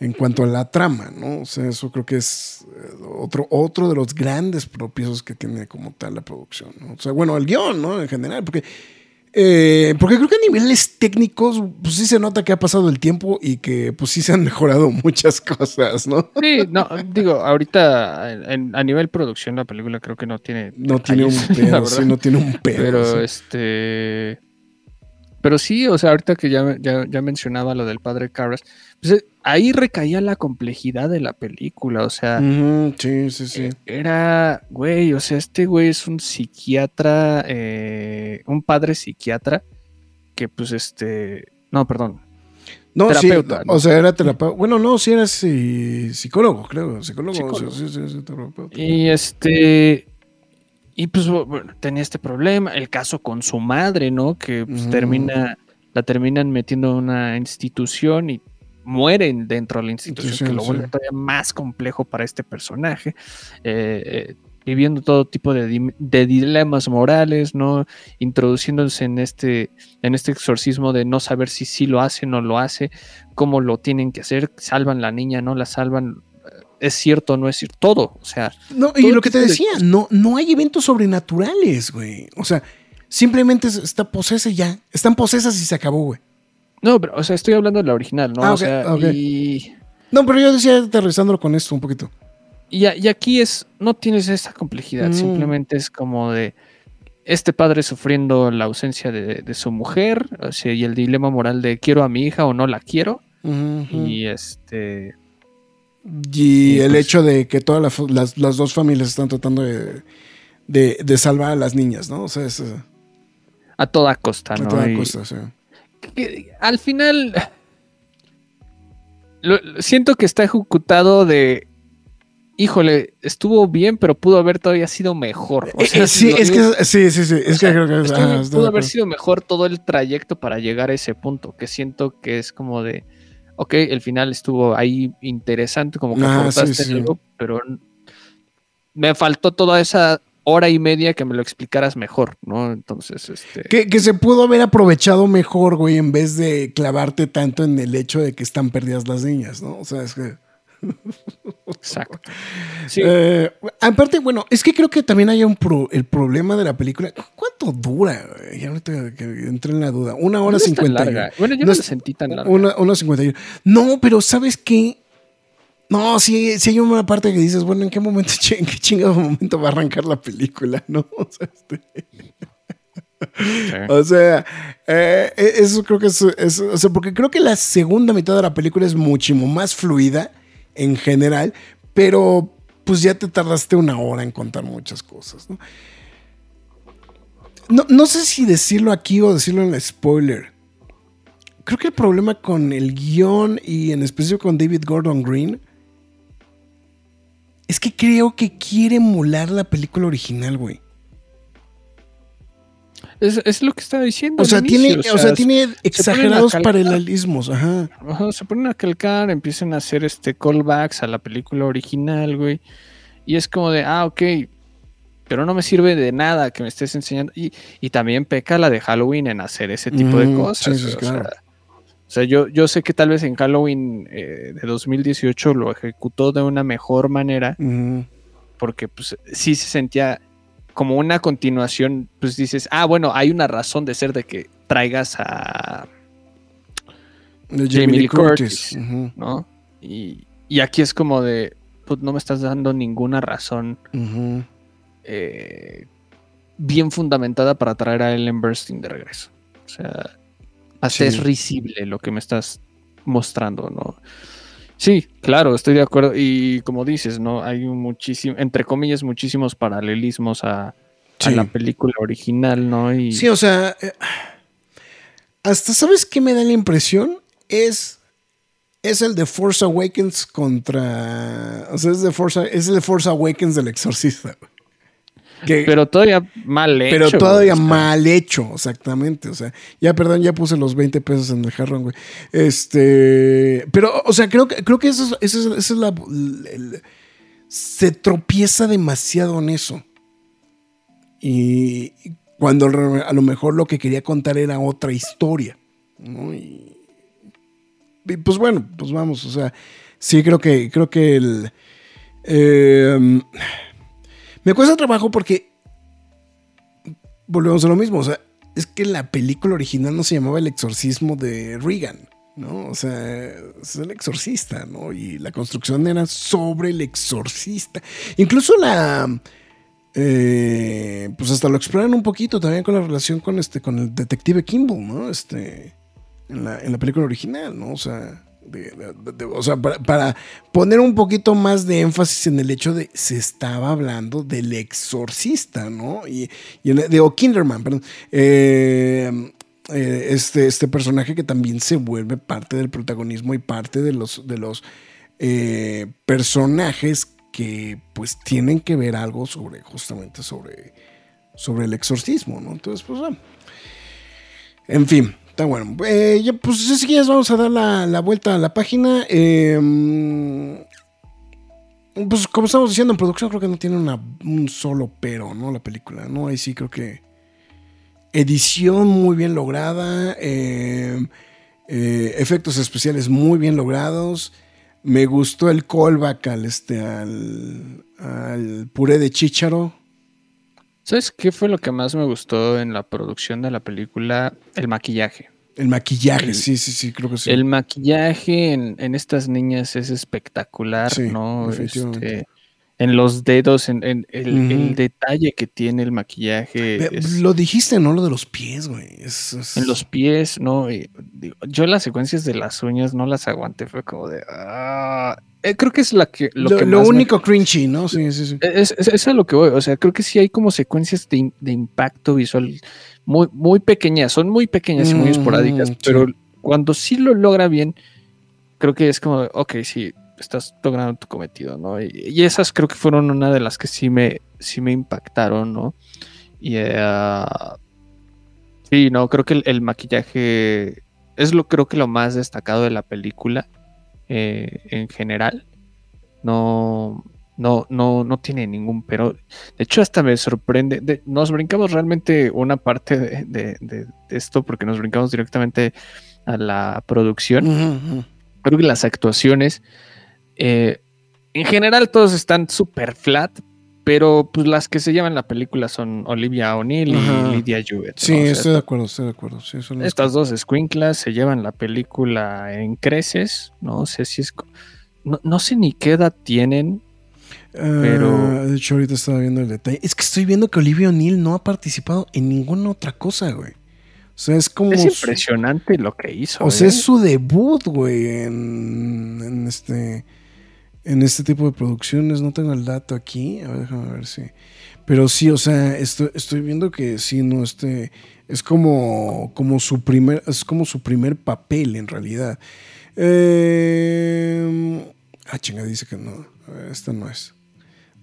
en cuanto a la trama, ¿no? O sea, eso creo que es eh, otro, otro de los grandes propios que tiene como tal la producción, ¿no? O sea, bueno, el guion, ¿no? En general, porque, eh, porque creo que a niveles técnicos, pues sí se nota que ha pasado el tiempo y que pues sí se han [laughs] mejorado muchas cosas, ¿no? Sí, no, digo, ahorita a nivel producción la película creo que no tiene... No tiene un [laughs] pedo, sí, no tiene un pedo. Pero este... Pero sí, o sea, ahorita que ya, ya, mencionaba lo del padre Carras, pues eh, ahí recaía la complejidad de la película, o sea. sí, sí, sí. Eh, era, güey, o sea, este güey es un psiquiatra, eh, un padre psiquiatra, que pues este. No, perdón. No, terapeuta, sí, o sea, era terapeuta. Bueno, no, sí era psicólogo, creo. Psicólogo, Sí, sí, sí, terapeuta. Y este y pues bueno, tenía este problema, el caso con su madre, ¿no? Que pues, termina, la terminan metiendo en una institución y mueren dentro de la institución, que lo vuelve todavía más complejo para este personaje. Eh, eh, viviendo todo tipo de, dilemas morales, ¿no? Introduciéndose en este, en este exorcismo de no saber si sí lo hace o no lo hace, cómo lo tienen que hacer, salvan la niña, no la salvan, es cierto o no es cierto, todo, o sea. No, y lo que te decía, no, no hay eventos sobrenaturales, güey. O sea, simplemente está posesa y ya. Están posesas y se acabó, güey. No, pero, o sea, estoy hablando de la original, ¿no? Ah, o sea, y... No, pero yo decía aterrizándolo con esto un poquito. Y, y aquí es, no tienes esa complejidad, mm. simplemente es como de este padre sufriendo la ausencia de, su mujer, o sea, y el dilema moral de quiero a mi hija o no la quiero. Y este y, el pues hecho de que todas las, dos familias están tratando de, salvar a las niñas, ¿no? O sea, es, eh, a toda costa, ¿no? A toda costa, sí. al final siento que está ejecutado de híjole, estuvo bien, pero pudo haber todavía sido mejor. Eh, eh, sí, es que, sí, sí, sí, es que creo que pudo haber sido mejor todo el trayecto para llegar a ese punto, que siento que es como de ok, el final estuvo ahí interesante, como que ah, pero me faltó toda esa hora y media que me lo explicaras mejor, ¿no? Entonces, este... Que, se pudo haber aprovechado mejor, güey, en vez de clavarte tanto en el hecho de que están perdidas las niñas, ¿no? O sea, es que... Exacto. Eh, aparte, bueno, es que creo que también hay un el problema de la película. ¿Cuánto dura? Ya ahorita entré en la duda. Una hora cincuenta. bueno, yo no, sentí tan larga. Una, cincuenta y No, pero ¿sabes qué? No, sí, sí hay una parte que dices, bueno, ¿en qué momento, [laughs] en qué chingado momento va a arrancar la película? ¿No? [laughs] O sea, este... O sea, eh, eso creo que es, o sea, porque creo que la segunda mitad de la película es muchísimo más fluida en general, pero pues ya te tardaste una hora en contar muchas cosas. ¿no? No, sé si decirlo aquí o decirlo en la spoiler. Creo que el problema con el guion y en especial con David Gordon Green es que creo que quiere emular la película original, güey. Es, lo que estaba diciendo. O sea, tiene, o sea, tiene exagerados paralelismos. Ajá. Se ponen a calcar, empiezan a hacer este callbacks a la película original, güey. Y es como de, ah, ok, pero no me sirve de nada que me estés enseñando. Y, también peca la de Halloween en hacer ese tipo de cosas. Sí, claro. o, sea, yo, yo sé que tal vez en Halloween eh, de 2018 lo ejecutó de una mejor manera. Porque pues sí se sentía como una continuación, pues dices, ah, bueno, hay una razón de ser de que traigas a Jamie Lee Curtis, ¿no? Y, aquí es como de, pues no me estás dando ninguna razón eh, bien fundamentada para traer a Ellen Burstyn de regreso. O sea, hasta es risible lo que me estás mostrando, ¿no? Sí, claro, estoy de acuerdo. Y como dices, ¿no? Hay muchísimo, entre comillas, muchísimos paralelismos a, la película original, ¿no? Y... Sí, o sea, eh, hasta sabes qué me da la impresión es es el de Force Awakens contra, o sea, es de Force, es el de Force Awakens del Exorcista pero todavía mal hecho. Pero todavía mal hecho, exactamente. O sea, ya, perdón, ya puse los 20 pesos en el jarrón, güey. Este. Pero, o sea, creo que, creo que eso, eso, es la. se tropieza demasiado en eso. Y cuando a lo mejor lo que quería contar era otra historia. ¿no? Y, pues bueno, pues vamos, o sea, sí creo que, creo que el. Eh, me cuesta trabajo porque volvemos a lo mismo. O sea, es que la película original no se llamaba El exorcismo de Reagan, ¿no? O sea, es el exorcista, ¿no? Y la construcción era sobre el exorcista. Incluso la. eh, pues hasta lo exploran un poquito también con la relación con este, con el detective Kimball, ¿no? Este, en la, en la película original, ¿no? O sea, o sea para, poner un poquito más de énfasis en el hecho de se estaba hablando del exorcista, ¿no? Y, de O'Kinderman, perdón. Eh, eh, este, este personaje que también se vuelve parte del protagonismo y parte de los, de los eh, personajes que pues tienen que ver algo sobre, justamente sobre, sobre el exorcismo, ¿no? Entonces, pues, bueno. en fin, está bueno. Eh, ya, pues si quieres vamos a dar la, vuelta a la página. Em, pues como estamos diciendo, en producción creo que no tiene un solo pero, ¿no? La película, ¿no? Ahí sí creo que edición muy bien lograda, em, eh, efectos especiales muy bien logrados. Me gustó el callback al, este, al puré de chícharo. ¿Sabes qué fue lo que más me gustó en la producción de la película? El maquillaje. El maquillaje, sí, sí, sí, creo que sí. El maquillaje en, estas niñas es espectacular, ¿no? Este, en los dedos, en, el, detalle que tiene el maquillaje. lo dijiste, ¿no? Lo de los pies, güey. En los pies, ¿no? yo las secuencias de las uñas no las aguanté, fue como de... Ah, eh, creo que es la que, lo, lo, único cringy, ¿no? Sí, sí, sí. Es, es, a lo que voy. O sea, creo que sí hay como secuencias de, impacto visual muy, muy pequeñas. Son muy pequeñas y muy esporádicas, pero cuando sí lo logra bien, creo que es como, ok, sí, estás logrando tu cometido, ¿no? Y, esas creo que fueron una de las que sí me, sí me impactaron, ¿no? Y eh, sí, no, creo que el, maquillaje es lo creo que lo más destacado de la película eh, en general. No, no, no, no tiene ningún pero. De hecho, hasta me sorprende. nos brincamos realmente una parte de, esto porque nos brincamos directamente a la producción. Creo que las actuaciones eh, en general todos están súper flat, pero pues las que se llevan la película son Olivia O'Neill y Lydia Jewett. Sí, estoy de acuerdo, estoy de acuerdo. estas dos squinklas se llevan la película en creces. No sé si es. No, sé ni qué edad tienen. Ah, pero. De hecho, ahorita estaba viendo el detalle. Es que estoy viendo que Olivia O'Neill no ha participado en ninguna otra cosa, güey. O sea, es como. Es impresionante lo que hizo. O sea, es ¿eh? su debut, güey, en este en este tipo de producciones. No tengo el dato aquí. A ver, déjame ver si. Pero sí, o sea, estoy, viendo que sí, no, este. Es como, como su primer. Es como su primer papel en realidad. Eh, ah, chinga, dice que no. esta no es.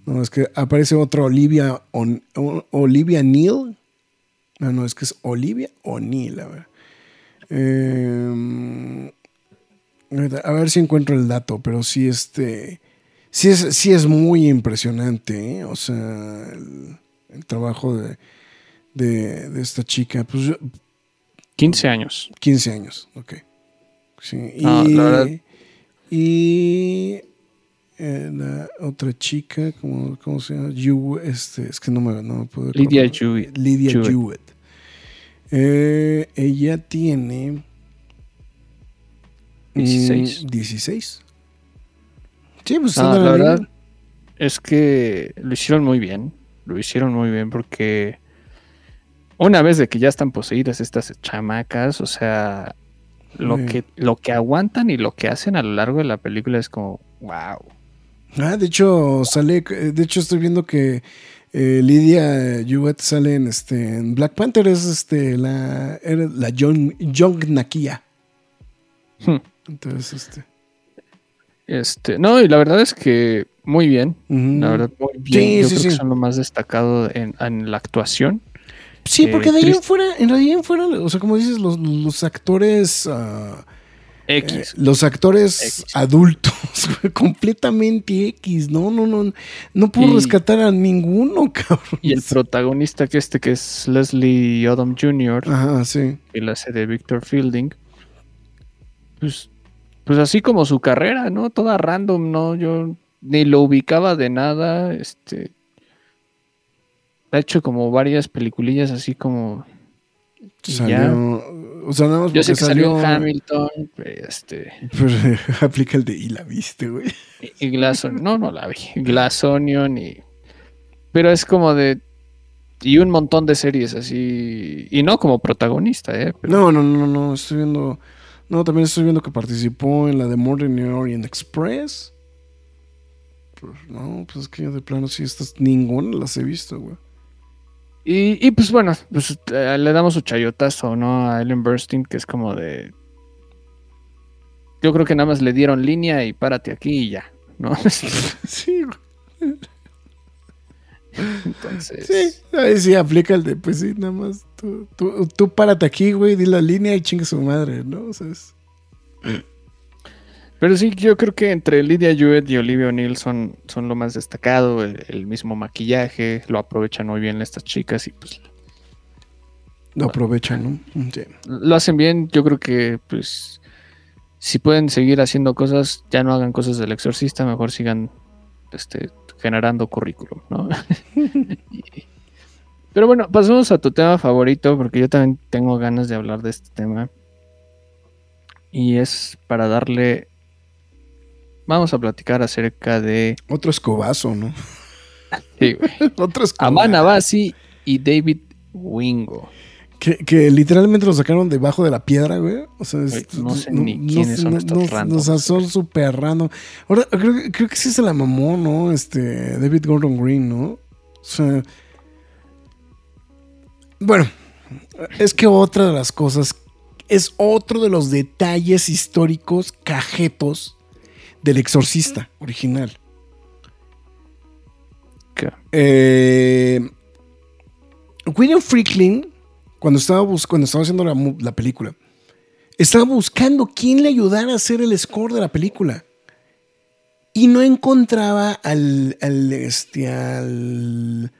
No, es que aparece otra Olivia. Olivia Neal. No, ah, no, es que es Olivia O'Neill, a ver. Eh, a ver si encuentro el dato, pero sí, este. Sí es, sí es muy impresionante, ¿eh? O sea, el, trabajo de, de, esta chica. Pues 15 años. 15 años, ok. Sí. y, la verdad. Y eh, la otra chica, ¿cómo, ¿cómo, se llama? este, es que no me, no me puedo Lydia Jewett. Lydia Jewett. Eh, ella tiene 16. 16. Sí, pues ah, la verdad es que lo hicieron muy bien. Lo hicieron muy bien porque una vez de que ya están poseídas estas chamacas, o sea, lo, que, lo que aguantan y lo que hacen a lo largo de la película es como, wow. Ah, de hecho, sale, de hecho estoy viendo que eh, Lydia Jewett sale en este en Black Panther, es este la, la Young, Young Nakia. Hmm. Entonces, este. Este, no, y la verdad es que muy bien. La verdad, muy bien. Yo creo que son lo más destacado en, la actuación. Sí, porque eh, de ahí en fuera, en realidad en fuera, o sea, como dices, los, actores. Uh, X. los actores adultos, [laughs] completamente X, no, no, no, no puedo rescatar a ninguno, [laughs] cabrón. Y el protagonista que este, que es Leslie Odom Jr., Ajá, sí. que la hace de Victor Fielding, pues pues así como su carrera, ¿no? Toda random, ¿no? Yo ni lo ubicaba de nada, este... Ha hecho como varias peliculillas así como... Salió... O sea, nada más Yo sé que salió, Hamilton, este... Pero [laughs] aplica el de y la viste, güey. Y, Glass No, no la vi. Glass Onion y... Pero es como de. Y un montón de series así. Y no como protagonista, ¿eh? No, no, no, no. Estoy viendo. No, también estoy viendo que participó en la de Modern Orient Express. Pues, no, pues es que de plano sí, estas ninguna las he visto, güey. Y, y, pues bueno, pues eh, le damos su chayotazo, ¿no? A Ellen Burstyn, que es como de. Yo creo que nada más le dieron línea y párate aquí y ya, ¿no? [laughs] sí, Entonces. Sí, ahí sí aplica el de, pues sí, nada más. Tú, tú, tú párate aquí, güey, di la línea y chingue su madre, ¿no? O sea, es... Pero sí, yo creo que entre Lydia Jewett y Olivia O'Neill son, son lo más destacado. El, mismo maquillaje, lo aprovechan muy bien estas chicas y pues. Lo aprovechan, ¿no? Sí. Lo hacen bien. Yo creo que, pues. Si pueden seguir haciendo cosas, ya no hagan cosas del exorcista, mejor sigan este, generando currículum, ¿no? [laughs] Pero bueno, pasemos a tu tema favorito, porque yo también tengo ganas de hablar de este tema. Y es para darle vamos a platicar acerca de. Otro escobazo, ¿no? Sí, güey. [laughs] Otro escobazo. Amanda Bassi y David Wingo. Que, literalmente lo sacaron debajo de la piedra, güey. O sea, no sé ni quiénes son estos randoms. O sea, son súper random. Ahora, creo, creo, que sí se la mamó, ¿no? Este, David Gordon Green, ¿no? O sea. Bueno, es que otra de las cosas. Es otro de los detalles históricos cajetos del exorcista original. Eh, William Freakling, cuando estaba, cuando estaba haciendo la, película, estaba buscando quién le ayudara a hacer el score de la película. Y no encontraba al, al, este, al,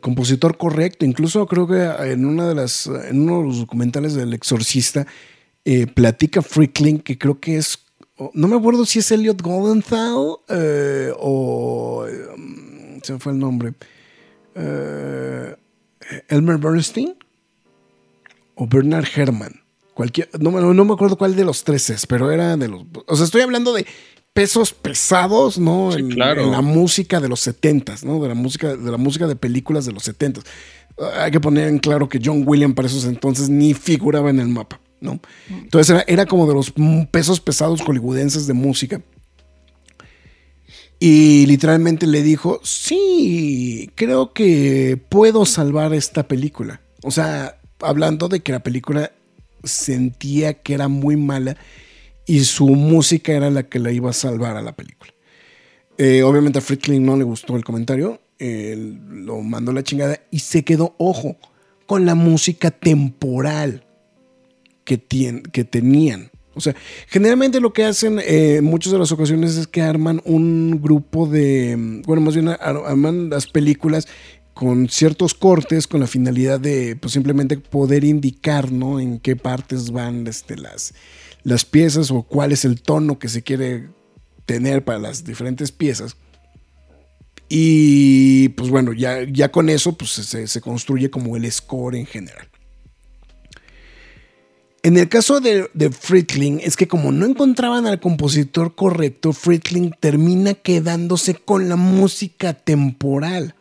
compositor correcto. Incluso creo que en, una de las, en uno de los documentales del exorcista eh, platica Freakling, que creo que es, no me acuerdo si es Elliot Goldenthal eh, o, um, se me fue el nombre, eh, Elmer Bernstein o Bernard Herrmann. Cualquier, no, no, me acuerdo cuál de los tres es, pero era de los... O sea, estoy hablando de pesos pesados, ¿no? en, la música de los setentas, ¿no? De la música, de la música de películas de los setentas. Hay que poner en claro que John Williams para esos entonces ni figuraba en el mapa. Entonces era, como de los pesos pesados hollywoodenses de música. Y literalmente le dijo, sí, creo que puedo salvar esta película. O sea, hablando de que la película sentía que era muy mala y su música era la que la iba a salvar a la película. Eh, obviamente a Frickling no le gustó el comentario, lo mandó a la chingada y se quedó, ojo, con la música temporal que, que tenían. O sea, generalmente lo que hacen en muchas de las ocasiones es que arman un grupo de, bueno, más bien arman las películas con ciertos cortes con la finalidad de pues, simplemente poder indicar ¿no? en qué partes van este, las, las piezas o cuál es el tono que se quiere tener para las diferentes piezas. Y pues bueno, ya, ya con eso pues, se, se construye como el score en general. En el caso de, de Friedling, es que como no encontraban al compositor correcto, Friedling termina quedándose con la música temporal.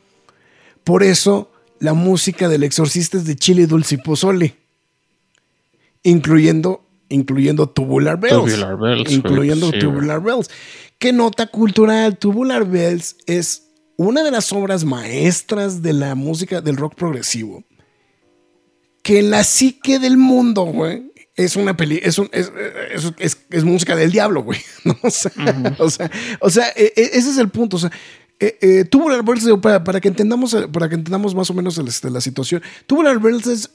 Por eso, la música del exorcista es de Chile, Dulce y Pozole. Incluyendo, incluyendo Tubular Bells. Tubular Bells. Incluyendo Tubular Bells. ¿Qué nota cultural? Tubular Bells es una de las obras maestras de la música del rock progresivo. Que la psique del mundo, güey, es una peli, es, es, música del diablo, güey. [laughs] O, sea, o, sea, e, e, ese es el punto. O sea, eh, eh, Tubular Bells, para, para, que entendamos, para que entendamos más o menos este, la situación, Tubular Bells es,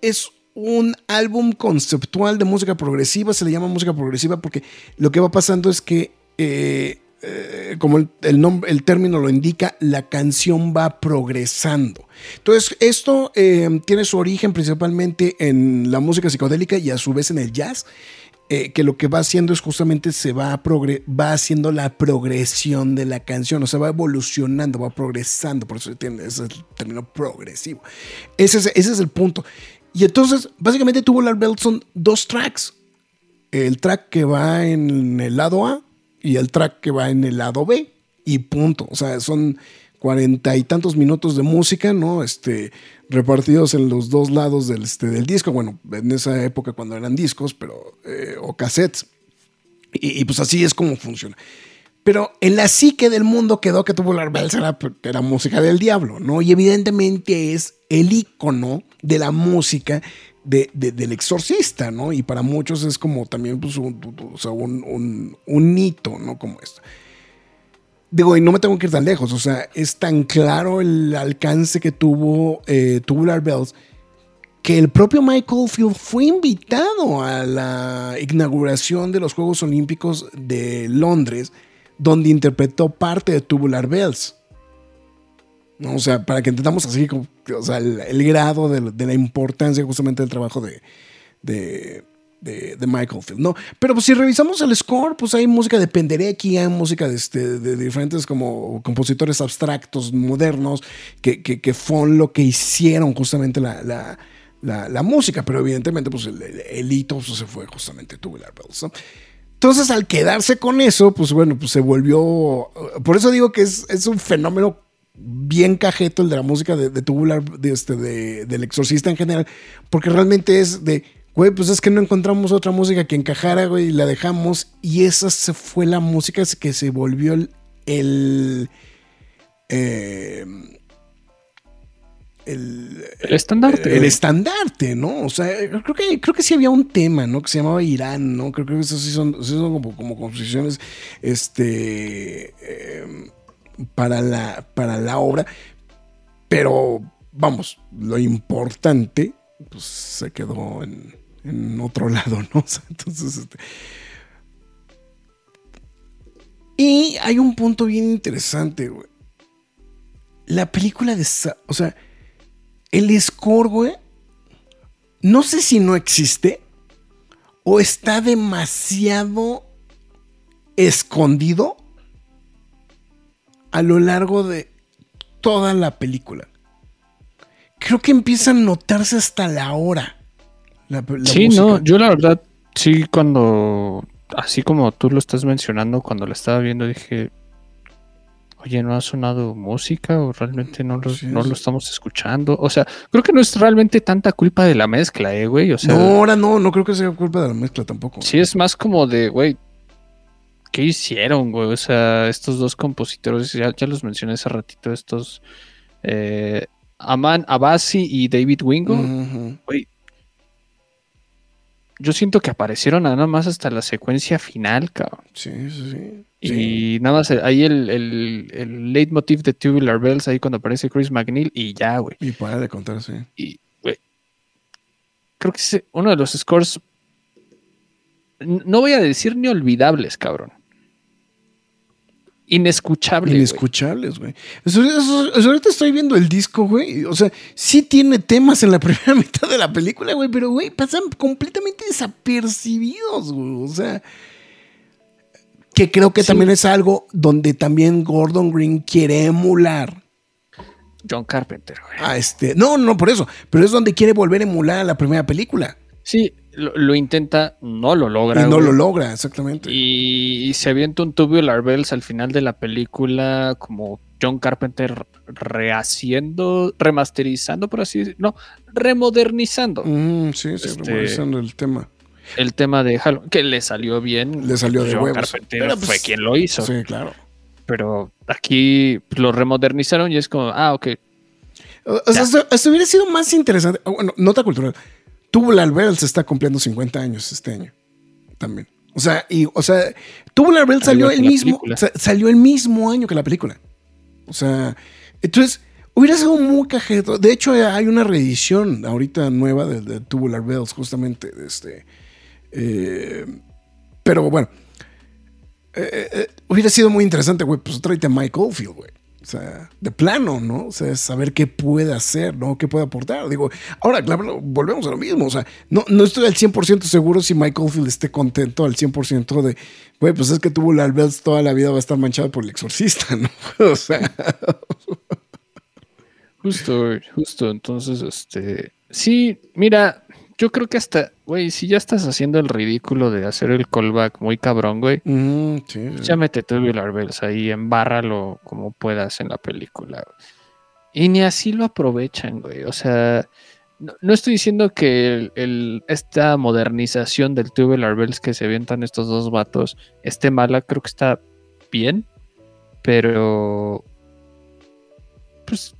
es un álbum conceptual de música progresiva, se le llama música progresiva porque lo que va pasando es que eh, eh, como el, nombre, el término lo indica, la canción va progresando. Entonces, esto eh, tiene su origen principalmente en la música psicodélica y a su vez en el jazz. Eh, que lo que va haciendo es justamente se va, va haciendo la progresión de la canción, o sea, va evolucionando, va progresando, por eso tiene es el término progresivo. Ese es, el punto. Y entonces, básicamente tuvo la Belson dos tracks. El track que va en el lado A y el track que va en el lado B. y punto. O sea, son cuarenta y tantos minutos de música, ¿no? Este, repartidos en los dos lados del, este, del disco. Bueno, en esa época cuando eran discos, pero, eh, o cassettes. Y, pues así es como funciona. Pero en la psique del mundo quedó que Tubular Bells era, era música del diablo, ¿no? Y evidentemente es el icono de la música de, del exorcista, ¿no? Y para muchos es como también pues, un, un, hito, ¿no? Como esto. Digo, y no me tengo que ir tan lejos, o sea, es tan claro el alcance que tuvo eh, Tubular Bells que el propio Michael Field fue invitado a la inauguración de los Juegos Olímpicos de Londres, donde interpretó parte de Tubular Bells. O sea, para que entendamos así o sea, el, grado de, la importancia justamente del trabajo de, de, Michael Field, ¿no? Pero pues si revisamos el score, pues hay música de Penderecki, hay música de, este, de diferentes como compositores abstractos modernos que, que, fueron lo que hicieron justamente la la, música, pero evidentemente pues el, hito pues, se fue justamente Tubular Bells. Entonces al quedarse con eso, pues bueno, pues se volvió, por eso digo que es, es un fenómeno bien cajeto el de la música de, Tubular, de este, de, del exorcista en general, porque realmente es de, güey, pues es que no encontramos otra música que encajara, güey, y la dejamos, y esa se fue la música que se volvió el... el eh, el, estandarte. El, estandarte, ¿no? O sea, creo que, creo que sí había un tema, ¿no? Que se llamaba Irán, ¿no? Creo, que esos sí son, como, como, composiciones este, em, para, la, para la obra. Pero, vamos, lo importante pues, se quedó en, en otro [laughs] lado, ¿no? entonces, este, y hay un punto bien interesante, güey. La película de... O sea, el score, güey, no sé si no existe o está demasiado escondido a lo largo de toda la película. Creo que empieza a notarse hasta la hora. sí, no, yo la verdad, sí, cuando, así como tú lo estás mencionando, cuando la estaba viendo, dije, oye, ¿no ha sonado música o realmente no lo, no lo estamos escuchando? O sea, creo que no es realmente tanta culpa de la mezcla, ¿eh, güey? O sea, no, ahora no, no creo que sea culpa de la mezcla tampoco. Sí, es más como de, güey, ¿qué hicieron, güey? O sea, estos dos compositores, ya, ya los mencioné hace ratito, estos eh, Aman Abasi y David Wingo, güey. Yo siento que aparecieron nada más hasta la secuencia final, cabrón. Sí, sí, sí. Y nada más ahí el, el, el leitmotiv de Tubular Bells, ahí cuando aparece Chris McNeil, y ya, güey. Y para de contar, sí. Y, güey, creo que es uno de los scores, no voy a decir ni olvidables, cabrón. Inescuchables. Inescuchables, güey. ahorita estoy viendo el disco, güey. O sea, sí tiene temas en la [laughs] primera mitad de la película, güey, pero, güey, pasan completamente desapercibidos, güey. O sea, que creo que también es algo donde también Gordon Green quiere emular. John Carpenter, güey. Ah, este, no, no, por eso, pero es donde quiere volver a emular a la primera película. Sí, lo, intenta, no lo logra. Y no lo logra, exactamente. Y, se avienta un Tubular Bells al final de la película como John Carpenter rehaciendo, remasterizando, por así decirlo, no, remodernizando. Mm, sí, sí, este, remodernizando el tema el tema de Halloween, que le salió bien. Le salió de huevos. Pero fue pues, quien lo hizo. Sí, claro. Pero aquí lo remodernizaron y es como, ah, ok. O, sea, esto, hubiera sido más interesante. Bueno, nota cultural. Tubular Bells está cumpliendo 50 años este año. También. O sea, y, o sea, Tubular Bells salió el mismo, salió el mismo año que la película. O sea, entonces hubiera sido muy cajeto. De hecho, hay una reedición ahorita nueva de, de Tubular Bells, justamente, este eh, pero bueno, eh, eh, hubiera sido muy interesante, güey, pues tráete a Mike Oldfield, güey. O sea, de plano, ¿no? O sea, saber qué puede hacer, ¿no? ¿Qué puede aportar? Digo, ahora, claro, volvemos a lo mismo. O sea, no, no estoy al 100% seguro si Mike Oldfield esté contento al 100% de, güey, pues es que tuvo la Bells toda la vida va a estar manchado por el exorcista, [laughs] ¿no? O sea. Justo, justo. Entonces, este. Sí, mira, yo creo que hasta, güey, si ya estás haciendo el ridículo de hacer el callback muy cabrón, güey, Mm, sí, sí. ya mete Tubular Bells ahí, embárralo como puedas en la película. Y ni así lo aprovechan, güey. O sea, no, no estoy diciendo que el- el- esta modernización del Tubular Bells que se avientan estos dos vatos esté mala, creo que está bien, pero pues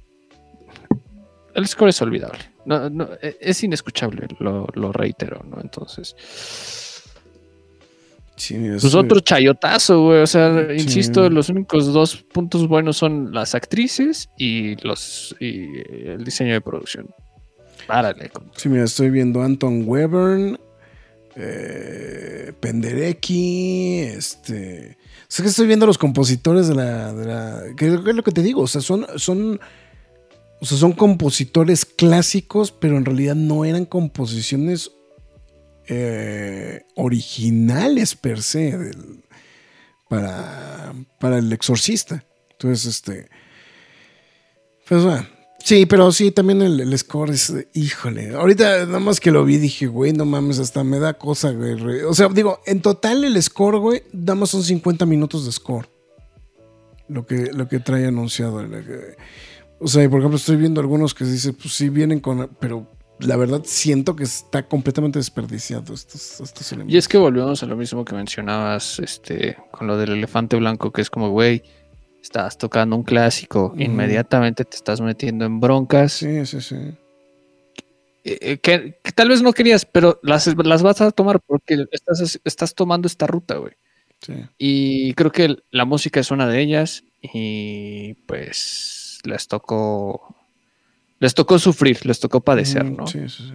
el score es olvidable. No, no, e- es inescuchable, lo, lo reitero, ¿no? Entonces, Sí, pues otro chayotazo, güey. O sea, Sí. insisto, los únicos dos puntos buenos son las actrices y los y el diseño de producción. Párale. con- Sí, mira, estoy viendo Anton Webern, eh, Penderecki, este... O sea, que estoy viendo los compositores de la... De la que es lo que te digo, o sea, son... son o sea, son compositores clásicos, pero en realidad no eran composiciones eh, originales per se para, para el exorcista. Entonces, este... Pues bueno, Sí, pero sí, también el, score es, eh, híjole, ahorita nada más que lo vi dije, güey, no mames, hasta me da cosa, güey. O sea, digo, en total el score, güey, nada más son 50 minutos de score. Lo que, lo que trae anunciado. el- el- O sea, y por ejemplo, estoy viendo algunos que dicen, pues sí, vienen con, pero la verdad siento que está completamente desperdiciado estos, estos elementos. Y es que volvemos a lo mismo que mencionabas este, con lo del elefante blanco, que es como, güey, estás tocando un clásico, inmediatamente te estás metiendo en broncas Sí, sí, sí. eh, eh, que, que tal vez no querías, pero las, las vas a tomar porque estás, estás tomando esta ruta, güey. sí. Y creo que la música es una de ellas y pues les tocó les tocó sufrir, les tocó padecer, ¿no? Sí, sí, sí.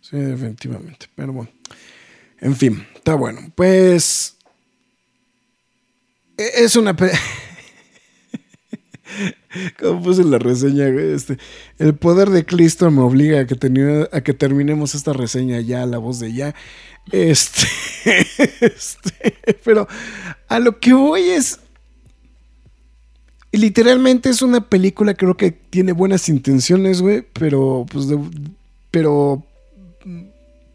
Sí, definitivamente. Pero bueno. En fin, está bueno. Pues. e- Es una. [laughs] Como puse la reseña, güey, este, el poder de Cristo me obliga a que, a que terminemos esta reseña ya, la voz de ya. Este, [laughs] este, pero a lo que voy es, literalmente es una película, creo que tiene buenas intenciones, güey, pero pues de, pero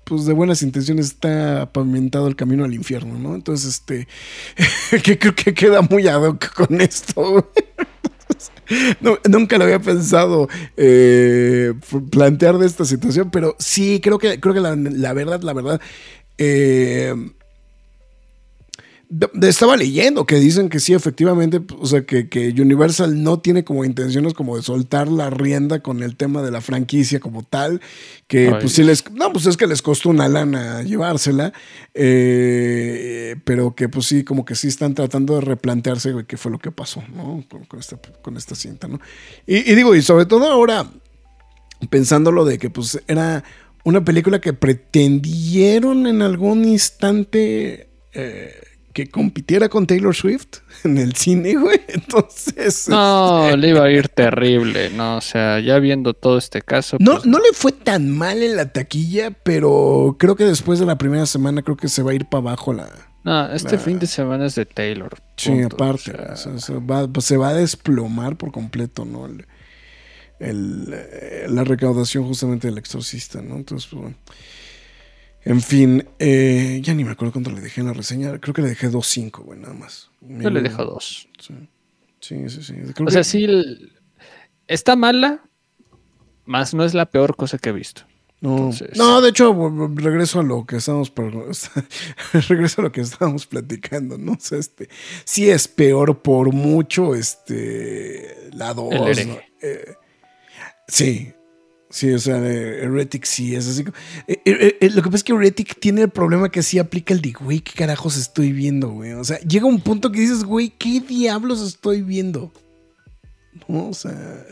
pues de buenas intenciones está pavimentado el camino al infierno, ¿no? Entonces, este, [laughs] que creo que queda muy ad hoc con esto, güey. [laughs] No, nunca lo había pensado eh, plantear de esta situación, pero sí, creo que, creo que la, la verdad, la verdad, eh, estaba leyendo que dicen que sí, efectivamente, o sea, que, que Universal no tiene como intenciones como de soltar la rienda con el tema de la franquicia como tal, que Ay, pues sí les, no, pues es que les costó una lana llevársela, eh, pero que pues sí, como que sí están tratando de replantearse güey, qué fue lo que pasó, ¿no? Con, con esta, con esta cinta, ¿no? Y, y digo, y sobre todo ahora, pensándolo de que pues era una película que pretendieron en algún instante eh, que compitiera con Taylor Swift en el cine, güey. [laughs] Entonces... No, este, le iba a ir [laughs] terrible, no, o sea, ya viendo todo este caso, No, pues, no le fue tan mal en la taquilla, pero creo que después de la primera semana creo que se va a ir para abajo la... no, este la- fin de semana es de Taylor. Sí, punto, aparte, o sea, o sea, se, va, pues, se va a desplomar por completo, ¿no? El- el, la recaudación justamente del exorcista, ¿no? Entonces, pues, bueno. En fin, eh, ya ni me acuerdo cuánto le dejé en la reseña. Creo que le dejé 2.5, güey, nada más. yo le dejo dos. Sí, sí, sí. sí. Creo O sea, sí, el- está mala, más no es la peor cosa que he visto. No, Entonces- no, de hecho, regreso a lo que estábamos [laughs] regreso a lo que estábamos platicando, ¿no? O sea, este, sí es peor por mucho, este, la 2. El hereje. ¿no? Eh, sí, sí, o sea, eh, Heretic sí es así. eh, eh, eh, lo que pasa es que Heretic tiene el problema que sí aplica el de, güey, ¿qué carajos estoy viendo, güey? O sea, llega un punto que dices, güey, ¿qué diablos estoy viendo? ¿No? O sea,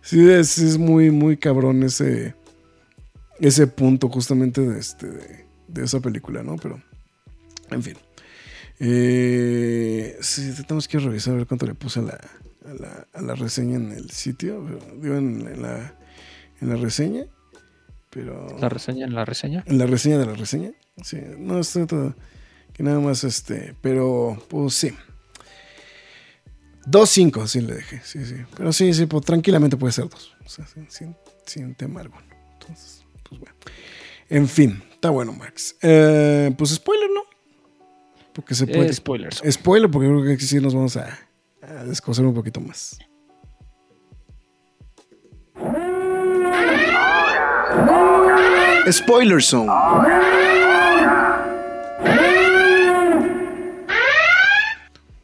sí es, es muy, muy cabrón ese ese punto justamente de, este, de, esa película, ¿no? Pero, en fin. Eh, sí, tenemos que revisar a ver cuánto le puse a la, la, reseña en el sitio, digo, en, en la, en la reseña, pero... La reseña en la reseña. En la reseña de la reseña. Sí, no estoy todo. Que nada más este. Pero, pues sí. 2.5, sí le dejé. Sí, sí. Pero sí, sí, pues tranquilamente puede ser 2. O sea, sin, sin, sin tema alguno. Entonces, pues En fin, está bueno, Max. Eh, pues spoiler, ¿no? Porque se puede. Eh, spoilers. Spoiler, porque creo que sí nos vamos a, a descoser un poquito más. Spoiler Zone.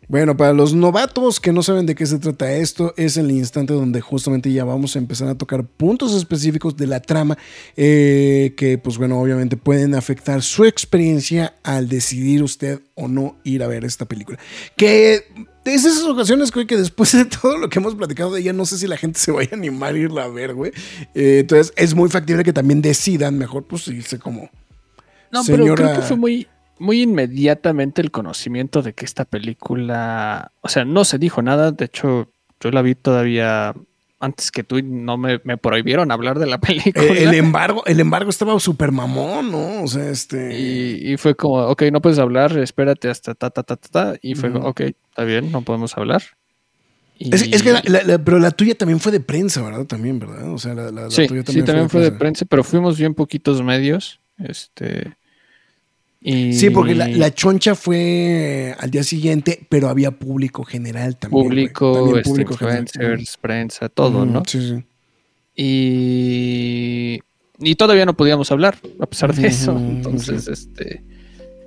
Bueno, para los novatos que no saben de qué se trata esto, es el instante donde justamente ya vamos a empezar a tocar puntos específicos de la trama eh, que, pues bueno, obviamente pueden afectar su experiencia al decidir usted o no ir a ver esta película. Que es esas ocasiones, güey, que después de todo lo que hemos platicado de ella, no sé si la gente se vaya a animar a irla a ver, güey. Eh, entonces, es muy factible que también decidan mejor, pues, irse como. No, pero creo que fue muy, muy inmediatamente el conocimiento de que esta película. O sea, no se dijo nada. De hecho, yo la vi todavía antes que tú no me, prohibieron hablar de la [laughs] película. El, embargo, el embargo estaba súper mamón, ¿no? O sea, este. Y, fue como, ok, no puedes hablar, espérate hasta ta, ta, ta, ta, ta. Y fue, ok, está bien, no podemos hablar. Es, que la, pero la tuya también fue de prensa, ¿verdad? También, ¿verdad? O sea, la, sí, tuya también, sí, también fue, de, prensa, pero fuimos bien poquitos medios. Este. Sí, porque la, choncha fue al día siguiente, pero había público general también. Público, este, influencers, prensa, todo, ¿no? Sí, sí. Y, y todavía no podíamos hablar, a pesar de eso. Entonces, este.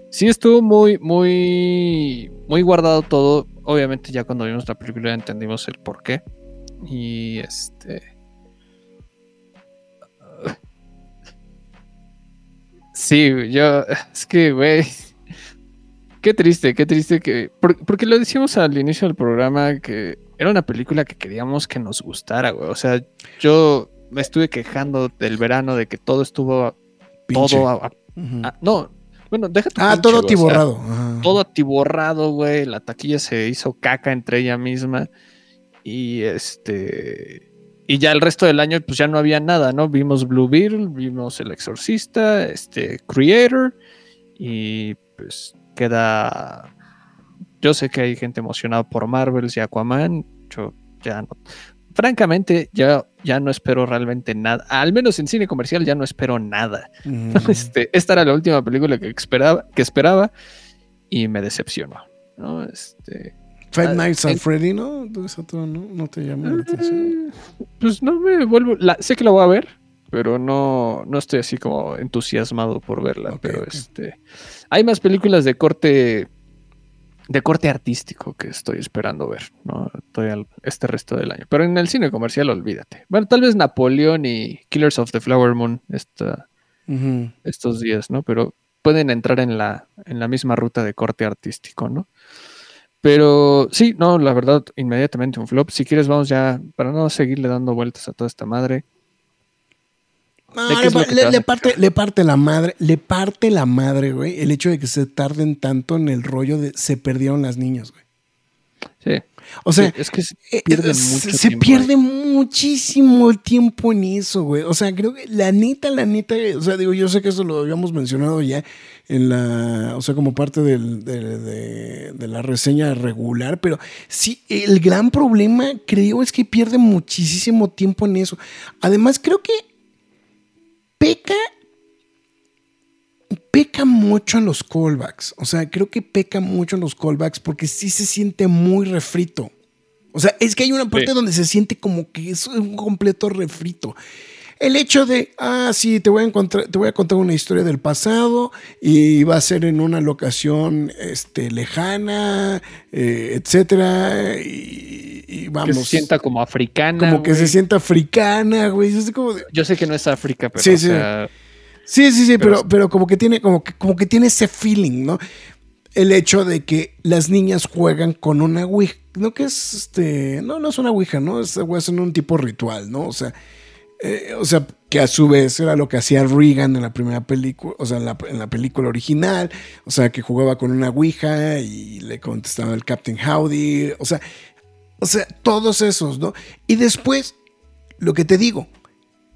Sí estuvo muy, muy, muy guardado todo. Obviamente ya cuando vimos la película entendimos el por qué. Y este... Sí, yo... Es que, güey... Qué triste, qué triste que... Porque lo decíamos al inicio del programa que era una película que queríamos que nos gustara, güey. O sea, yo me estuve quejando del verano de que todo estuvo... Todo... no, bueno, déjate. Ah, todo atiborrado. todo atiborrado, güey. La taquilla se hizo caca entre ella misma. Y este. Y ya el resto del año, pues ya no había nada, ¿no? Vimos Blue Beetle, vimos El Exorcista, este, Creator. Y pues queda. Yo sé que hay gente emocionada por Marvels y Aquaman. Yo ya no francamente, ya, ya no espero realmente nada. Al menos en cine comercial ya no espero nada. [laughs] Este, esta era la última película que esperaba, que esperaba y me decepcionó. ¿no? Este, Five ah, Nights at Freddy, ¿no? ¿no? te llama la atención? Pues no me vuelvo. sé que la voy a ver, pero no, no estoy así como entusiasmado por verla. pero este. Hay más películas de corte de corte artístico que estoy esperando ver, ¿no? este resto del año. Pero en el cine comercial, olvídate. Bueno, tal vez Napoleón y Killers of the Flower Moon estos días, ¿no? Pero pueden entrar en la, en la misma ruta de corte artístico, ¿no? Pero sí, no, la verdad, inmediatamente un flop. Si quieres, vamos ya, para no seguirle dando vueltas a toda esta madre le, parte, le parte la madre, le parte la madre, güey, el hecho de que se tarden tanto en el rollo de se perdieron las niñas, güey. Sí. O sea, es que se pierde, muchísimo tiempo en eso, güey. O sea, creo que la neta, la neta, o sea, digo, yo sé que eso lo habíamos mencionado ya en la, o sea, como parte del, de, de, la reseña regular, pero sí, el gran problema creo es que pierde muchísimo tiempo en eso. Además, creo que peca, peca mucho en los callbacks. O sea, creo que peca mucho en los callbacks porque sí se siente muy refrito. O sea, es que hay una parte donde se siente como que es un completo refrito. El hecho de, ah, sí, te voy a encontrar, te voy a contar una historia del pasado y va a ser en una locación este, lejana, eh, etcétera, y, vamos. Que se sienta como africana. Como que se sienta africana, güey. Yo sé que no es África, pero. Sí, sí. sí, sí, sí, pero, pero, como que tiene, como que, como que tiene ese feeling, ¿no? El hecho de que las niñas juegan con una ouija, no que es este, no, no es una ouija, ¿no? Es, es un tipo ritual, ¿no? O sea, eh, o sea, que a su vez era lo que hacía Regan en la primera película, o sea, en la, película original, o sea, que jugaba con una Ouija y le contestaba el Captain Howdy, o sea, o sea, todos esos, ¿no? Y después, lo que te digo,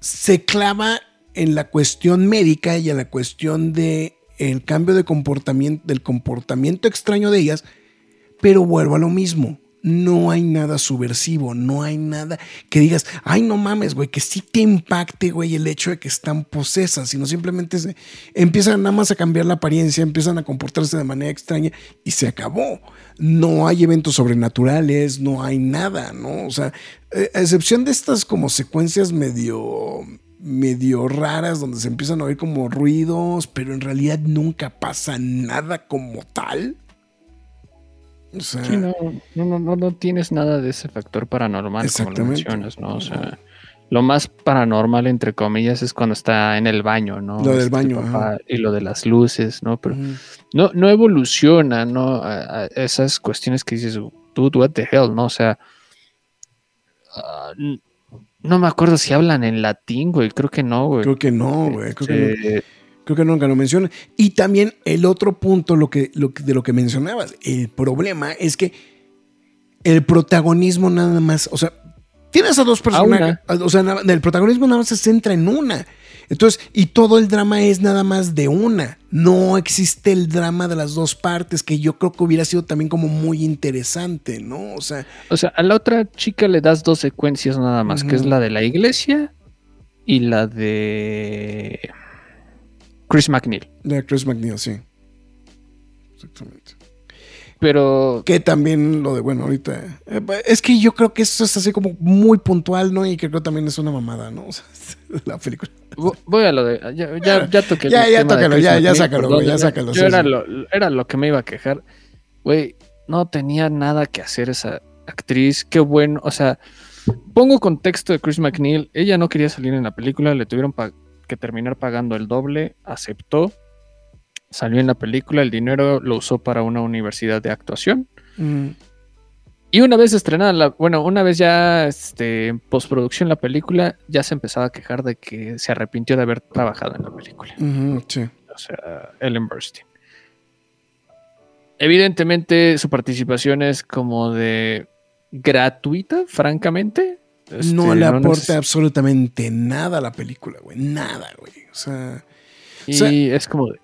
se clava en la cuestión médica y en la cuestión de el cambio de comportamiento, del comportamiento extraño de ellas, pero vuelvo a lo mismo no hay nada subversivo, no hay nada que digas, ay, no mames, güey, que sí te impacte, güey, el hecho de que están posesas, sino simplemente se, empiezan nada más a cambiar la apariencia, empiezan a comportarse de manera extraña y se acabó. No hay eventos sobrenaturales, no hay nada, ¿no? O sea, eh, a excepción de estas como secuencias medio medio raras donde se empiezan a oír como ruidos, pero en realidad nunca pasa nada como tal. O sea, no, no, no, no, tienes nada de ese factor paranormal como lo mencionas, ¿no? O sea, lo más paranormal, entre comillas, es cuando está en el baño, ¿no? Lo del este, baño. y lo de las luces, ¿no? Pero no, no evoluciona, ¿no? esas cuestiones que dices, dude, what the hell, ¿no? O sea, ah, no me acuerdo si hablan en latín, güey. Creo que no, güey. Creo que no, güey. Creo que no. Creo que nunca lo menciona. Y también el otro punto lo que, lo de lo que mencionabas, el problema es que el protagonismo nada más, o sea, tienes a dos personajes, o sea, el protagonismo nada más se centra en una. Entonces, y todo el drama es nada más de una. No existe el drama de las dos partes, que yo creo que hubiera sido también como muy interesante, ¿no? O sea. O sea, a la otra chica le das dos secuencias nada más, que es la de la iglesia y la de Chris McNeil. De Chris McNeil, sí. Exactamente. Pero. Que también lo de, bueno, ahorita. Eh, es que yo creo que eso es así como muy puntual, ¿no? Y que creo también es una mamada, ¿no? [laughs] O sea, la película. Voy a lo de. Ya, ya, ya toqué. Ya, ya tócalo, ya, ya sácalo, güey, ya sácalo. Yo era, Lo, era lo que me iba a quejar. Güey, no tenía nada que hacer esa actriz. Qué bueno. O sea, pongo contexto de Chris McNeil. Ella no quería salir en la película, le tuvieron que terminar pagando el doble, aceptó, salió en la película, el dinero lo usó para una universidad de actuación. Mm. Y una vez estrenada, la, bueno, una vez ya este, en postproducción la película, ya se empezaba a quejar de que se arrepintió de haber trabajado en la película. O sea, Ellen Burstyn. Evidentemente su participación es como de gratuita, francamente no este, le aporta absolutamente nada a la película, güey. Nada, güey. O sea. Y es como de.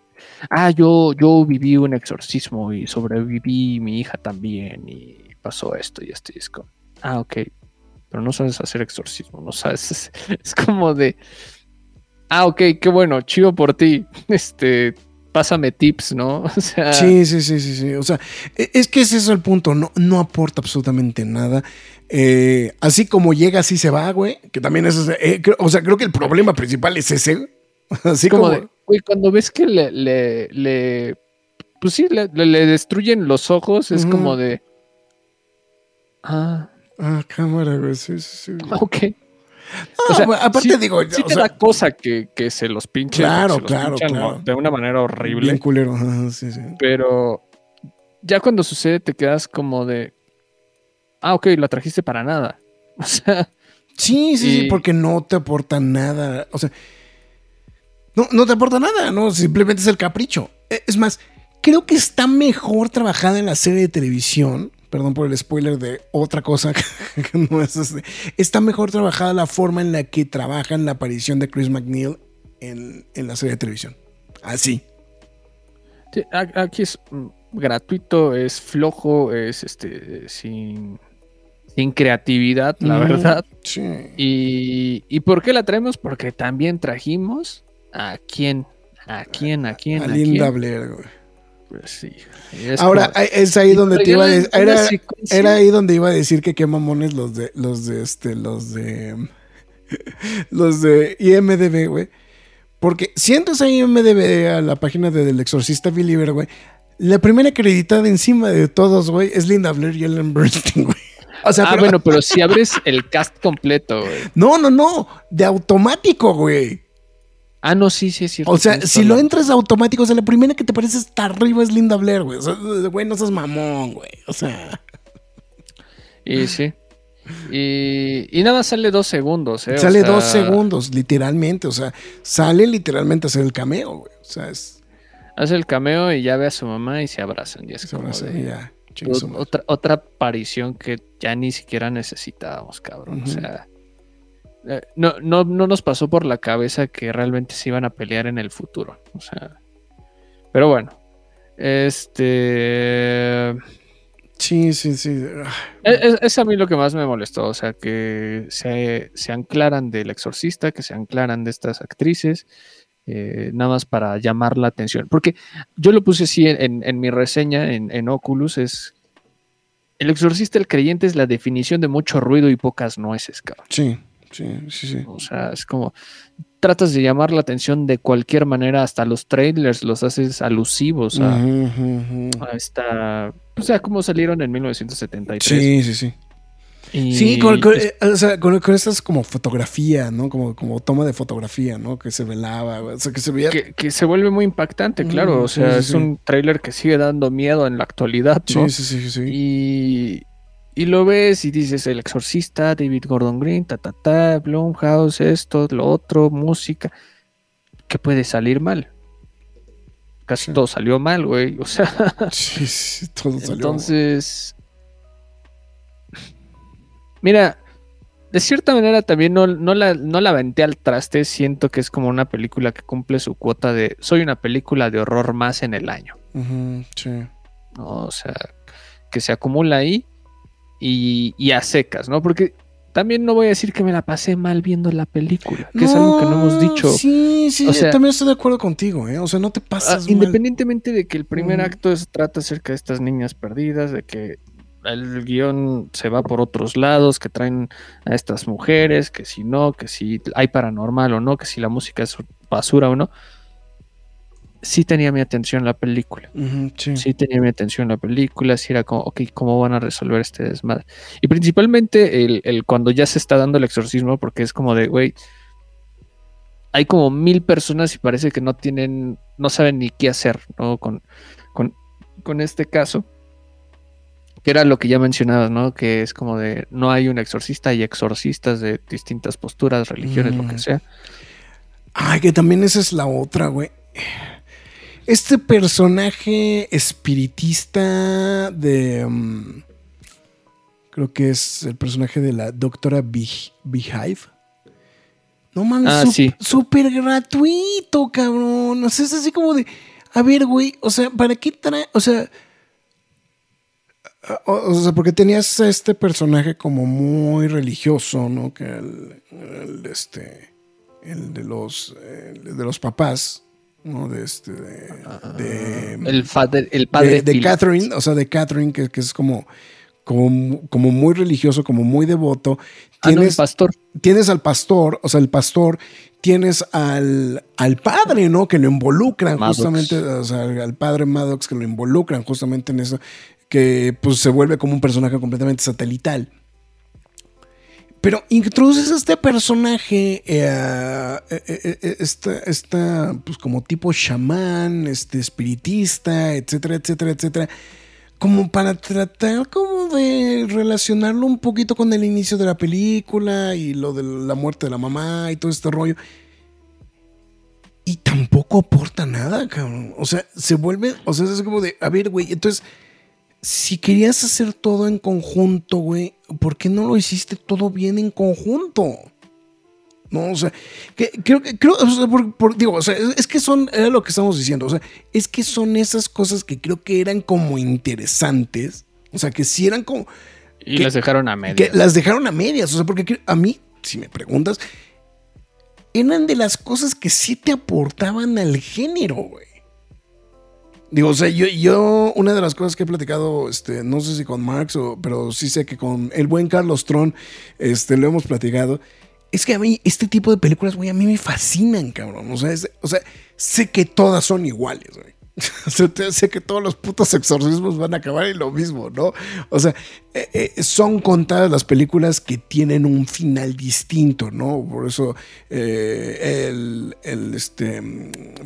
Ah, yo, yo viví un exorcismo y sobreviví, mi hija también, y pasó esto y esto, y es como. Ah, ok. Pero no sabes hacer exorcismo, no sabes. [laughs] Es, como de. Ah, ok, qué bueno, chido por ti. [laughs] Este, pásame tips, ¿no? [laughs] O sea... Sí, sí, sí, sí, sí. O sea, e, es que ese es el punto, no, no aporta absolutamente nada. Eh, así como llega, así se va, güey. Que también es. Eh, o sea, creo que el problema principal es ese. [laughs] Así como. güey, cuando ves que le. le, pues sí, le, destruyen los ojos, es como de. Ah. Ah, cámara, güey. Sí, sí, sí. [laughs] Ok. o sea, aparte digo. Sí te da cosa que, que, se los pinche. Claro, claro, claro. De una manera horrible. Bien culero. sí, sí. Pero. Ya cuando sucede, te quedas como de ah, ok, la trajiste para nada. [laughs] O sea. Sí, sí, sí, porque no te aporta nada. O sea, no, no te aporta nada, ¿no? Simplemente es el capricho. E, es más, creo que está mejor trabajada en la serie de televisión. Perdón por el spoiler de otra cosa [laughs] que no es este. Está mejor trabajada la forma en la que trabajan la aparición de Chris McNeil en, en la serie de televisión. Así. aquí es mm, gratuito, es flojo, es este sin sin creatividad, la verdad. Sí. Y, y, por qué la traemos? Porque también trajimos a quién, a quién, a quién. A, Linda Blair, güey. Pues sí. Ahora, es ahí donde te iba a decir. Era, ahí donde iba a decir que qué mamones los de, los de este, los de. [laughs] Los de IMDB, güey. Porque si entras a IMDB a la página del exorcista Believer, güey, la primera acreditada encima de todos, güey, es Linda Blair y Ellen Bernstein, güey ah, bueno, pero si abres el cast completo, güey. No, no, no. De automático, güey. Ah, no, sí, sí, es cierto. O sea, si lo entras automático, o sea, la primera que te parece hasta arriba es Linda Blair, güey. O sea, güey, no seas mamón, güey. O sea. Y sí. Y, nada sale dos segundos, ¿eh? Sale dos segundos, literalmente. O sea, sale literalmente a hacer el cameo, güey. O sea, es. Hace el cameo y ya ve a su mamá y se abrazan. Y es como de... ya otra, otra aparición que ya ni siquiera necesitábamos, cabrón. O sea, eh, no, no, no nos pasó por la cabeza que realmente se iban a pelear en el futuro. O sea, pero bueno, este. Sí, sí, sí. Es, es, a mí lo que más me molestó, o sea, que se, se anclaran del exorcista, que se anclaran de estas actrices, eh, nada más para llamar la atención. Porque yo lo puse así en, en mi reseña en, en, Oculus, es el exorcista, el creyente es la definición de mucho ruido y pocas nueces, cabrón. Sí, sí, sí, sí. O sea, es como, tratas de llamar la atención de cualquier manera, hasta los trailers los haces alusivos a, esta, o sea, como salieron en 1973. Sí, sí, sí. Sí, con, eh, o sea, con, estas como fotografía, ¿no? Como, como toma de fotografía, ¿no? Que se velaba, o sea, que se veía... Que, se vuelve muy impactante, claro. o sea, es un trailer que sigue dando miedo en la actualidad, ¿no? Sí, sí, sí, sí. Y, y lo ves y dices, el exorcista, David Gordon Green, ta, ta, ta, Blumhouse, esto, lo otro, música. ¿Qué puede salir mal? Casi todo salió mal, güey. O sea. [laughs] Sí, sí, todo salió Entonces. Mira, de cierta manera también no, no, la, no la aventé al traste. Siento que es como una película que cumple su cuota de. Soy una película de horror más en el año. sí. o sea, que se acumula ahí y, a secas, ¿no? Porque también no voy a decir que me la pasé mal viendo la película, que es algo que no hemos dicho. Sí, sí, yo también estoy de acuerdo contigo, ¿eh? O sea, no te pasas ah, Independientemente de que el primer acto es, trata acerca de estas niñas perdidas, de que el guion se va por otros lados, que traen a estas mujeres, que si no, que si hay paranormal o no, que si la música es basura o no sí tenía mi atención la película. sí. tenía mi atención la película, sí era como, ok, ¿cómo van a resolver este desmadre? Y principalmente el, cuando ya se está dando el exorcismo, porque es como de, güey, hay como mil personas y parece que no tienen, no saben ni qué hacer, ¿no? Con, con, este caso. Que era lo que ya mencionabas, ¿no? Que es como de, no hay un exorcista, hay exorcistas de distintas posturas, religiones, lo que sea. Ay, que también esa es la otra, güey este personaje espiritista de... Mm, creo que es el personaje de la doctora Beehive. No mames, ah, súper gratuito, cabrón. O sea, es así como de... A ver, güey, o sea, ¿para qué trae? O sea... O, sea, porque tenías este personaje como muy religioso, ¿no? Que el, este, el de los, el de los papás, ¿no? De este, de, el, padre, el padre de, Catherine, o sea, de Catherine, que, es como, como, como, muy religioso, como muy devoto. Ah, tienes, pastor. Tienes al pastor, o sea, el pastor, tienes al, al padre, ¿no? Que lo involucran justamente, o sea, al padre Maddox que lo involucran justamente en eso, que pues se vuelve como un personaje completamente satelital. Pero introduces a este personaje, eh, eh, eh, esta, pues como tipo chamán, este espiritista, etcétera, etcétera, etcétera, como para tratar como de relacionarlo un poquito con el inicio de la película y lo de la muerte de la mamá y todo este rollo. Y tampoco aporta nada, cabrón. O sea, se vuelve, o sea, es como de, a ver, güey, entonces si querías hacer todo en conjunto, güey, ¿por qué no lo hiciste todo bien en conjunto? No, o sea, que, creo que, creo, o sea, por, digo, o sea, es, que son, era lo que estamos diciendo, o sea, es que son esas cosas que creo que eran como interesantes, o sea, que si eran como... Y las dejaron a medias. Que las dejaron a medias, o sea, porque a mí, si me preguntas, eran de las cosas que sí te aportaban al género, güey. Digo, o sea, yo, yo, una de las cosas que he platicado, este, no sé si con Marx, o, pero sí sé que con el buen Carlos Tron, este, lo hemos platicado, es que a mí este tipo de películas, güey, a mí me fascinan, cabrón. O sea, o sea sé que todas son iguales, güey. [laughs] sé que todos los putos exorcismos van a acabar en lo mismo, ¿no? O sea, eh, eh, son contadas las películas que tienen un final distinto, ¿no? Por eso eh, el, este,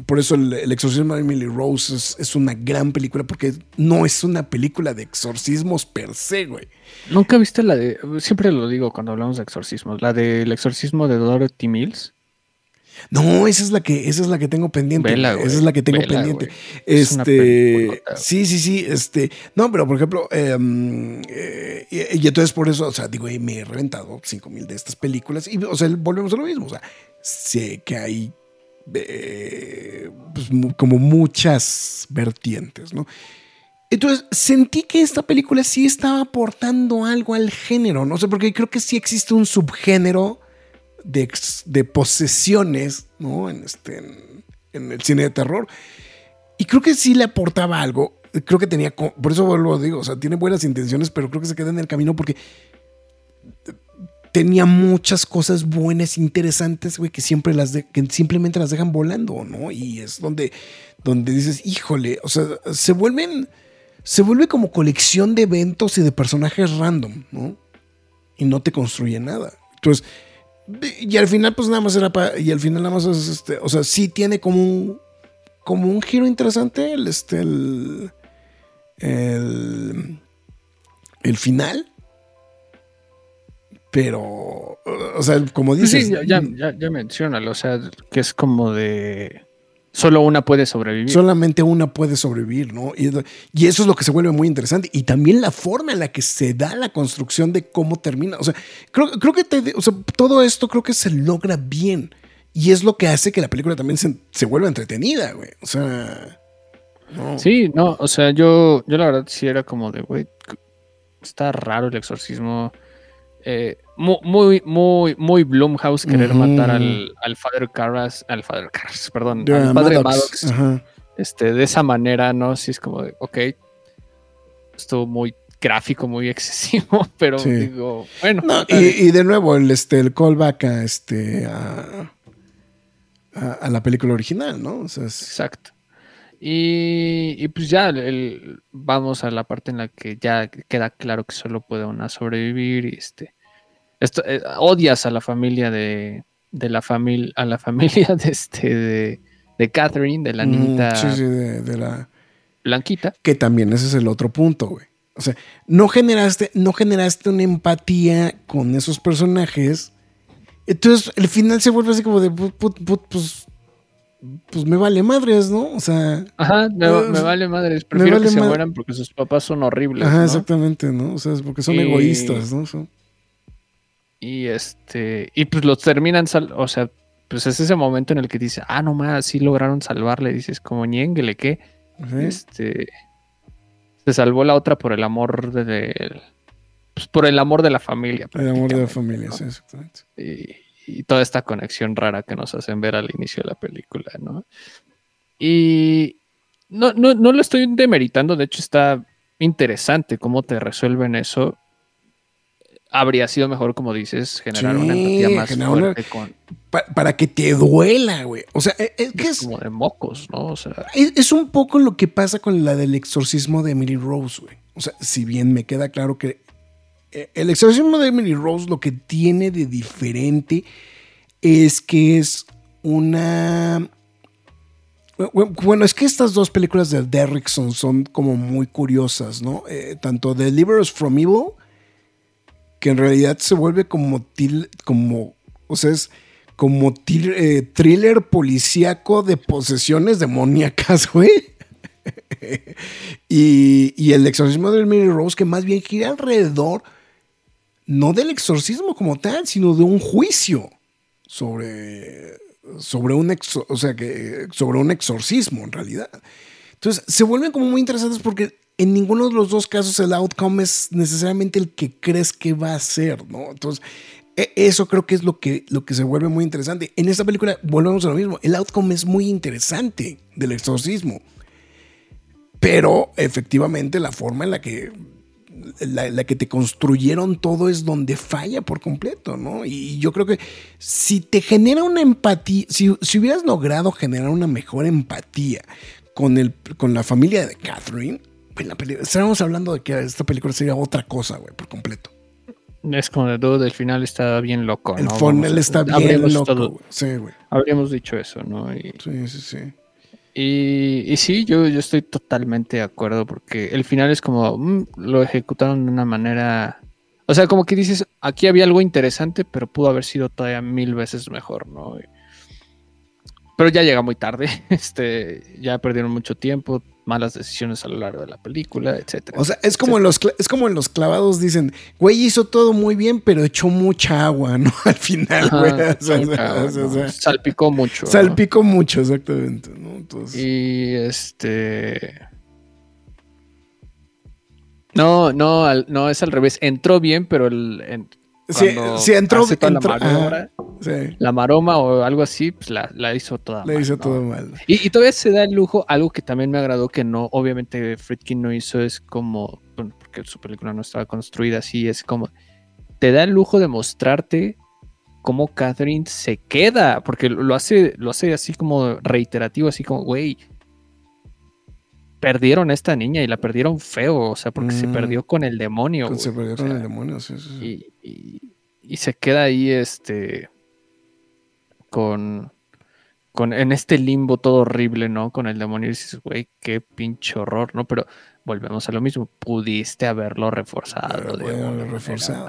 por eso el, exorcismo de Emily Rose es, una gran película porque no es una película de exorcismos per se, güey. Nunca viste la de, siempre lo digo cuando hablamos de exorcismos, la del exorcismo de Dorothy Mills. No, esa es la que, esa es la que tengo pendiente. esa es la que tengo pendiente. Este, sí, sí, sí. Este, no, pero por ejemplo, em, eh, y, entonces por eso, o sea, digo, me he reventado cinco mil de estas películas y, o sea, volvemos a lo mismo. O sea, sé que hay eh, pues, como muchas vertientes, ¿no? Entonces, sentí que esta película sí estaba aportando algo al género, no sé, porque creo que sí existe un subgénero de, de posesiones, ¿no? En, este, en, el cine de terror. Y creo que sí le aportaba algo. Creo que tenía, por eso a digo, o sea, tiene buenas intenciones, pero creo que se queda en el camino porque tenía muchas cosas buenas, interesantes, güey, que siempre las que simplemente las dejan volando, ¿no? Y es donde, donde dices, híjole, o sea, se vuelven se vuelve como colección de eventos y de personajes random, ¿no? Y no te construye nada. Entonces, y al final, pues nada más era para. Y al final, nada más es este. O sea, sí tiene como un. Como un giro interesante el. Este. El. El, el final. Pero. O sea, como dices. Sí, ya, ya, ya, mencionalo. O sea, que es como de Solo una puede sobrevivir. Solamente una puede sobrevivir, ¿no? Y, eso es lo que se vuelve muy interesante. Y también la forma en la que se da la construcción de cómo termina. O sea, creo, creo que todo esto creo que se logra bien. Y es lo que hace que la película también se, se vuelva entretenida, güey. O sea. Sí, no, o sea, yo, yo la verdad sí era como de, güey, está raro el exorcismo. Eh, muy, muy, muy Blumhouse querer matar al, al Father Carras, al Father Carras, perdón, al padre Maddox, este, de esa manera, ¿no? Sí es como de, ok, estuvo muy gráfico, muy [laughs] excesivo, pero digo, bueno. y, de nuevo, el, este, el callback a, este, a, a, la película original, ¿no? Exacto. Y, y, pues ya vamos a la parte en la que ya queda claro que solo puede una sobrevivir y este eh, odias a la familia de, la familia, a la familia de este de, Catherine, de la mm, niñita sí, de, la blanquita. Que también ese es el otro punto, güey. O sea, no generaste, no generaste una empatía con esos personajes. Entonces, el final se vuelve así como de, pues, pues me vale madres, ¿no? O sea. Ajá, me, pues, vale madres. Prefiero que se mueran porque sus papás son horribles. Ajá, exactamente, ¿no? O sea, es porque son egoístas, ¿no? Y este, y pues los terminan, o sea, pues es ese momento en el que dice, ah, no más, sí lograron salvarle, dices, como ñénguele, ¿qué? Este, se salvó la otra por el amor de, pues por el amor de la familia. El amor de la familia, sí, exactamente. Y, toda esta conexión rara que nos hacen ver al inicio de la película, ¿no? Y no, no, no lo estoy demeritando, de hecho está interesante cómo te resuelven eso habría sido mejor, como dices, generar una empatía más fuerte con. Para, que te duela, güey. O sea, e, es, que es, como de mocos, ¿no? O sea. Es, un poco lo que pasa con la del exorcismo de Emily Rose, güey. O sea, si bien me queda claro que eh, el exorcismo de Emily Rose lo que tiene de diferente es que es una. Bueno, es que estas dos películas de Derrickson son como muy curiosas, ¿no? Eh, tanto Deliver Us from Evil que en realidad se vuelve como, como o sea, es como eh, thriller policíaco de posesiones demoníacas, [laughs] güey. y, el exorcismo de Mary Rose, que más bien gira alrededor, no del exorcismo como tal, sino de un juicio sobre, sobre, un, o sea, que, sobre un exorcismo en realidad. Entonces, se vuelven como muy interesantes porque en ninguno de los dos casos el outcome es necesariamente el que crees que va a ser, ¿no? Entonces, e, eso creo que es lo que, lo que se vuelve muy interesante. En esta película volvemos a lo mismo. El outcome es muy interesante del exorcismo. Pero efectivamente la forma en la que, la, que te construyeron todo es donde falla por completo, ¿no? Y yo creo que si te genera una empatía, si, si hubieras logrado generar una mejor empatía con, el, con la familia de Catherine, Estábamos hablando de que esta película sería otra cosa, güey, por completo. Es como de duda, el final está bien loco, El final está bien loco, Sí, güey. Habríamos dicho eso, ¿no? sí, sí, sí. Y, y, sí, yo, yo estoy totalmente de acuerdo porque el final es como mm, lo ejecutaron de una manera. O sea, como que dices, aquí había algo interesante, pero pudo haber sido todavía mil veces mejor, ¿no? Pero ya llega muy tarde, [laughs] este, ya perdieron mucho tiempo, malas decisiones a lo largo de la película, etcétera. O sea, es como, en los, es como en los clavados dicen, güey hizo todo muy bien, pero echó mucha agua, [laughs] ¿no? Al final, güey. salpicó mucho. Salpicó mucho, exactamente. Y este... No, no, no, es al revés. Entró bien, pero el, sí, sí, entró, la, maroma, la maroma o algo así, pues la, hizo toda la hizo todo mal. Y, todavía se da el lujo, algo que también me agradó que no, obviamente Friedkin no hizo, es como, porque su película no estaba construida así, es como, te da el lujo de mostrarte cómo Catherine se queda, porque lo hace, lo hace así como reiterativo, así como, güey, perdieron a esta niña y la perdieron feo, o sea, porque se mm. perdió con el demonio. se perdió con el demonio, sí, sí. Y, se queda ahí, este, con, con, en este limbo todo horrible, ¿no? Con el demonio y dices, güey, qué pinche horror, ¿no? Pero volvemos a lo mismo, pudiste haberlo reforzado. de reforzado.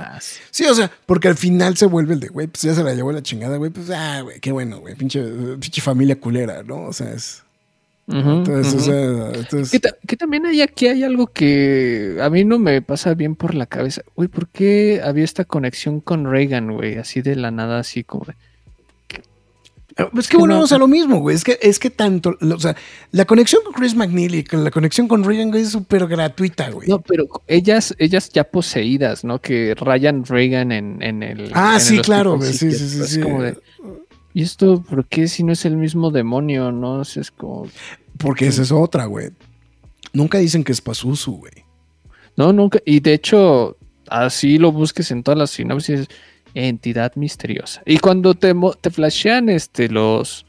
Sí, o sea, porque al final se vuelve el de, güey, pues ya se la llevó la chingada, güey, pues, ah, güey, qué bueno, güey, pinche, pinche familia culera, ¿no? O sea, es... Entonces, Que, también hay aquí hay algo que a mí no me pasa bien por la cabeza. Uy, ¿por qué había esta conexión con Reagan, güey? Así de la nada, así como ah, Es que volvemos a lo mismo, güey. Es que, es que tanto, o sea, la conexión con Chris McNeil y la conexión con Reagan, güey, es súper gratuita, güey. No, pero ellas, ellas ya poseídas, ¿no? Que Ryan Reagan en, en el. Ah, sí, claro, güey. Sí, sí, sí. sí. Como de, ¿Y esto por qué si no es el mismo demonio? No es como. Porque esa es otra, güey. Nunca dicen que es Pazuzu, güey. No, nunca. Y de hecho, así lo busques en todas las sinopsis, entidad misteriosa. Y cuando te, te flashean este, los.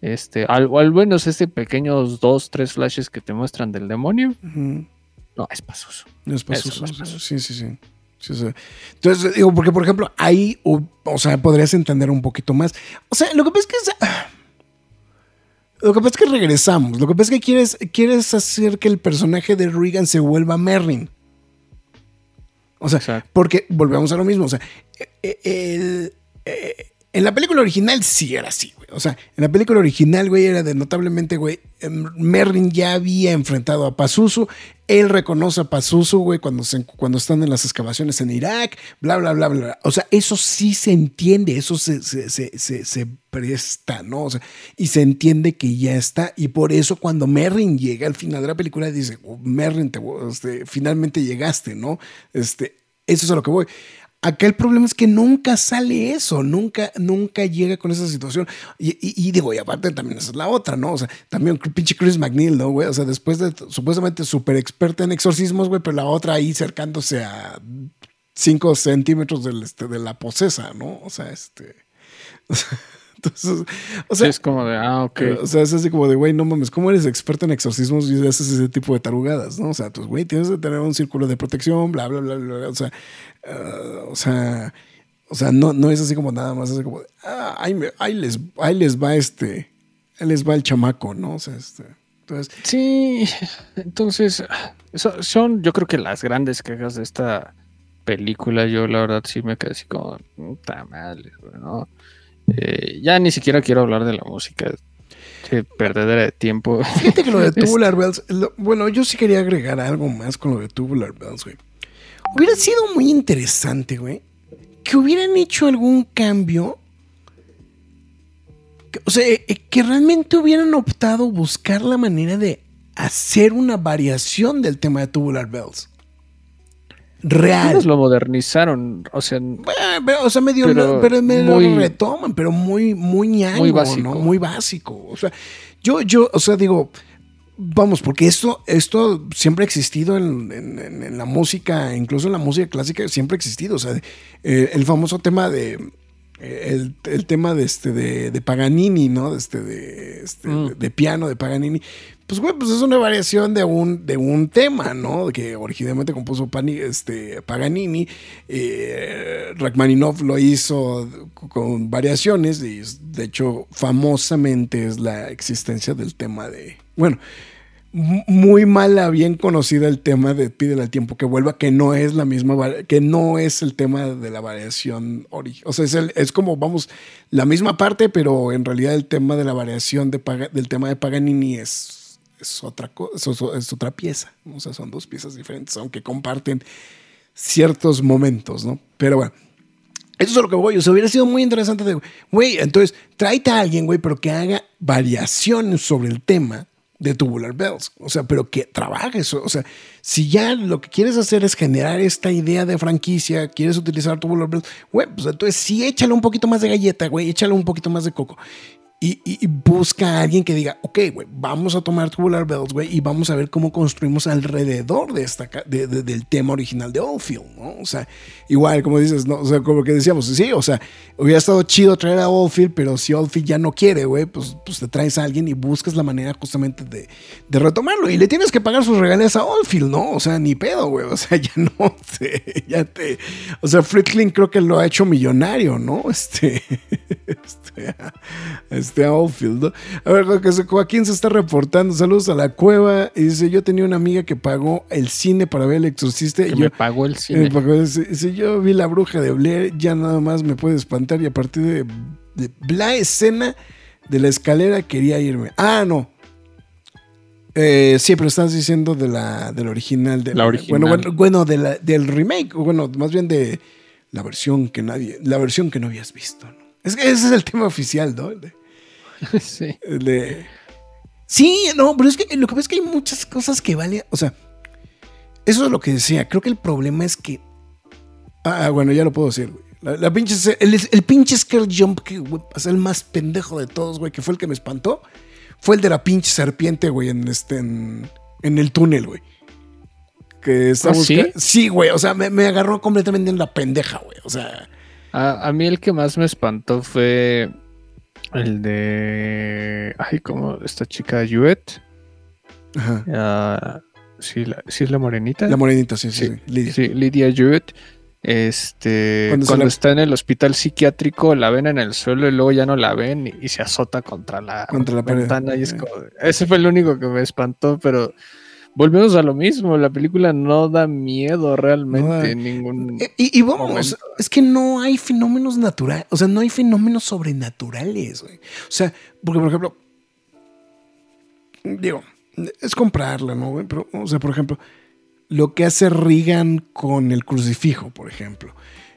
Este, al, al menos este pequeños dos, tres flashes que te muestran del demonio. No, es Pazuzu. Es Pazuzu. Sí, sí, sí. Entonces, digo, porque por ejemplo, ahí, o, sea, podrías entender un poquito más. O sea, lo que pasa es que Lo que pasa es que regresamos. Lo que pasa es que quieres, quieres hacer que el personaje de Regan se vuelva Merrin. O sea, porque volvemos a lo mismo. O sea, e, e, el, eh, en la película original sí era así, güey. O sea, en la película original, güey, era de notablemente, güey, em, Merrin ya había enfrentado a Pazuzu. Él reconoce a Pazuzu, güey, cuando, cuando están en las excavaciones en Irak, bla, bla, bla, bla. O sea, eso sí se entiende, eso se, se, presta, ¿no? O sea, y se entiende que ya está. Y por eso cuando Merrin llega al final de la película, dice, oh, Merrin, te, este, finalmente llegaste, ¿no? Este, eso es a lo que voy. Acá el problema es que nunca sale eso, nunca, nunca llega con esa situación. Y, digo, y aparte también esa es la otra, ¿no? O sea, también pinche Chris McNeil, ¿no, güey? O sea, después de supuestamente súper experta en exorcismos, güey, pero la otra ahí acercándose a 5 centímetros del, este, de la posesa, ¿no? O sea, este. [laughs] Entonces, o sea, es como de, ah, ok. O sea, es así como de, güey, no mames, ¿cómo eres experto en exorcismos y haces ese tipo de tarugadas, no? O sea, pues, güey, tienes que tener un círculo de protección, bla, bla, bla, bla. O sea, uh, o sea, o sea, no, no es así como nada más, es como de, ah, ahí, ahí, les, ahí les va este, ahí les va el chamaco, ¿no? O sea, este. Entonces, sí, entonces, son yo creo que las grandes quejas de esta película, yo la verdad sí me quedé así como, puta madre, ¿no? Eh, ya ni siquiera quiero hablar de la música. perdedera de tiempo. Fíjate que lo de [laughs] Tubular Bells, bueno, yo sí quería agregar algo más con lo de Tubular Bells, güey. Hubiera sido muy interesante, güey, que hubieran hecho algún cambio. o sea, eh, que realmente hubieran optado buscar la manera de hacer una variación del tema de Tubular Bells real. lo modernizaron, o sea, o sea medio, pero, muy, lo retoman, pero muy, muy ñango, muy básico. Muy básico. O sea, yo, yo, o sea, digo, vamos, porque esto, esto siempre ha existido en, la música, incluso en la música clásica siempre ha existido. O sea, eh, el famoso tema de el, tema de este de, Paganini, ¿no? De este, de, este, mm. de, piano de Paganini. Pues, güey, pues es una variación de un, de un tema, ¿no? Que originalmente compuso este, Paganini. Eh, Rachmaninoff lo hizo con variaciones y, de hecho, famosamente es la existencia del tema de. Bueno, muy mala, bien conocida el tema de Pídele al tiempo que vuelva, que no es la misma, que no es el tema de la variación original. O sea, es, es, como, vamos, la misma parte, pero en realidad el tema de la variación de del tema de Paganini es, es otra es, otra pieza. O sea, son dos piezas diferentes, aunque comparten ciertos momentos, ¿no? Pero bueno. Eso es lo que voy. O sea, hubiera sido muy interesante de, güey, entonces tráete a alguien, güey, pero que haga variaciones sobre el tema de Tubular Bells. O sea, pero que trabajes. O sea, si ya lo que quieres hacer es generar esta idea de franquicia, quieres utilizar Tubular Bells, güey, pues entonces sí échale un poquito más de galleta, güey, échale un poquito más de coco y, busca a alguien que diga, ok, güey, vamos a tomar Tubular Bells, güey, y vamos a ver cómo construimos alrededor de esta, del tema original de Oldfield, ¿no? O sea, igual, como dices, ¿no? O sea, como que decíamos, sí, o sea, hubiera estado chido traer a Oldfield, pero si Oldfield ya no quiere, güey, pues, pues te traes a alguien y buscas la manera justamente de, de retomarlo. Y le tienes que pagar sus regalías a Oldfield, ¿no? O sea, ni pedo, güey, o sea, [laughs] ya no te, ya te, o sea, Fritzling creo que lo ha hecho millonario, ¿no? Este, [laughs] este, este este Outfield. A ver, Joaquín se está reportando. Saludos a la cueva. Y dice: Yo tenía una amiga que pagó el cine para ver el exorcista. Que y me pagó el cine. si yo vi la bruja de Blair, ya nada más me puede espantar. Y a partir de, la escena de la escalera quería irme. Ah, no. Eh, sí, pero estás diciendo de la, del original. De la original. Bueno, bueno, del remake. O bueno, más bien de la versión que nadie. La versión que no habías visto. Es que ese es el tema oficial, ¿no? [laughs] sí. Sí, no, pero es que lo que pasa es que hay muchas cosas que valen. O sea, eso es lo que decía. Creo que el problema es que. Ah, bueno, ya lo puedo decir, güey. La, pinche, el, el, pinche scare jump que es el más pendejo de todos, güey, que fue el que me espantó, fue el de la pinche serpiente, güey, en este, en, el túnel, güey. Que está ¿Ah, ¿sí? sí, güey, o sea, me, agarró completamente en la pendeja, güey, o sea. A, a, mí el que más me espantó fue el de. Ay, como esta chica Juet. Ajá. Ah, sí, es la morenita. La morenita, sí, sí, Lidia. Sí, Lidia Juet. Este, cuando, está en el hospital psiquiátrico, la ven en el suelo y luego ya no la ven y, se azota contra la, contra la ventana. Y es como, ese fue el único que me espantó, pero volvemos a lo mismo, la película no da miedo realmente en ningún eh, y, y, vamos, es que no hay fenómenos naturales, o sea, no hay fenómenos sobrenaturales, güey. O sea, porque por ejemplo, digo, es comprarla, ¿no, güey? Pero, o sea, por ejemplo, lo que hace Regan con el crucifijo, por ejemplo.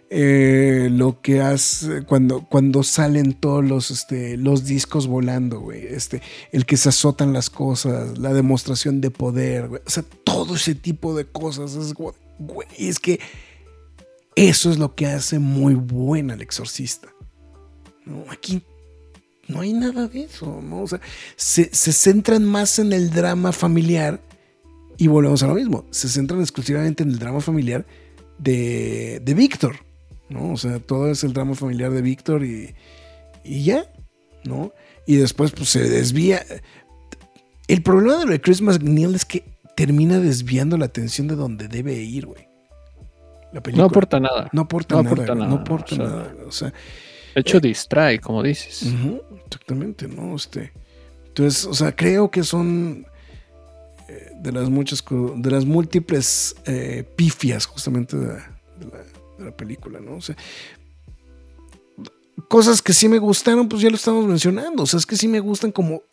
Eh, lo que hace cuando, cuando salen todos los, este, los discos volando, güey. Este, el que se azotan las cosas, la demostración de poder, güey. O sea, todo ese tipo de cosas. Es, güey, es que eso es lo que hace muy buena el exorcista. Aquí no hay nada de eso, ¿no? O sea, se, se centran más en el drama familiar y volvemos a lo mismo. Se centran exclusivamente en el drama familiar de, de Víctor. ¿No? O sea, todo es el drama familiar de Víctor y, y ya, ¿no? Y después pues se desvía. El problema de lo de Chris McNeil es que termina desviando la atención de donde debe ir, güey. No aporta nada. No aporta nada. No aporta nada. O sea, de hecho, eh, distrae, como dices. exactamente, ¿no? Este, entonces, o sea, creo que son eh, de las muchas, de las múltiples eh, pifias justamente de la, de la película, ¿no? O sea, cosas que sí me gustaron, pues ya lo estamos mencionando. O sea, es que sí me gustan como.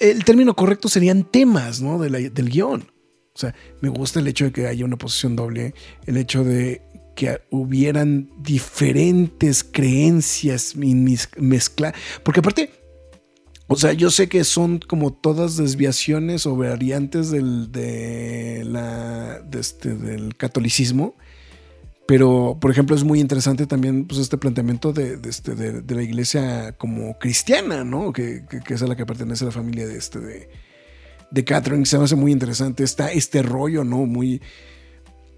El, término correcto serían temas, ¿no? del guion. O sea, me gusta el hecho de que haya una posición doble, el hecho de que hubieran diferentes creencias mezcladas. Porque aparte, o sea, yo sé que son como todas desviaciones o variantes del, de la, de este, del catolicismo pero, por ejemplo, es muy interesante también pues, este planteamiento de, este, de, la iglesia como cristiana, ¿no? Que, es a la que pertenece la familia de, este, de, de Catherine. Se me hace muy interesante. Está este rollo, ¿no? Muy,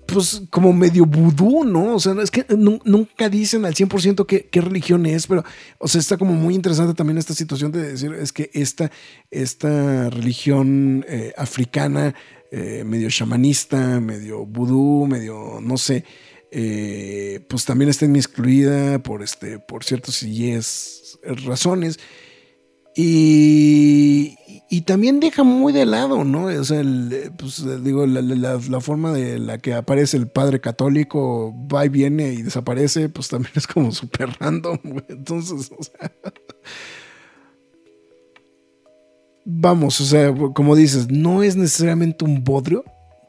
pues, como medio vudú, ¿no? O sea, es que nunca dicen al 100% qué, qué religión es, pero, o sea, está como muy interesante también esta situación de decir, es que esta, esta religión eh, africana, eh, medio shamanista, medio vudú, medio, no sé, eh, pues también está excluida por, este, por ciertos y es razones. Y, y, también deja muy de lado, ¿no? O sea, pues, digo, la, forma de la que aparece el padre católico, va y viene y desaparece, pues también es como súper random, Entonces, o sea. Vamos, o sea, como dices, no es necesariamente un bodrio,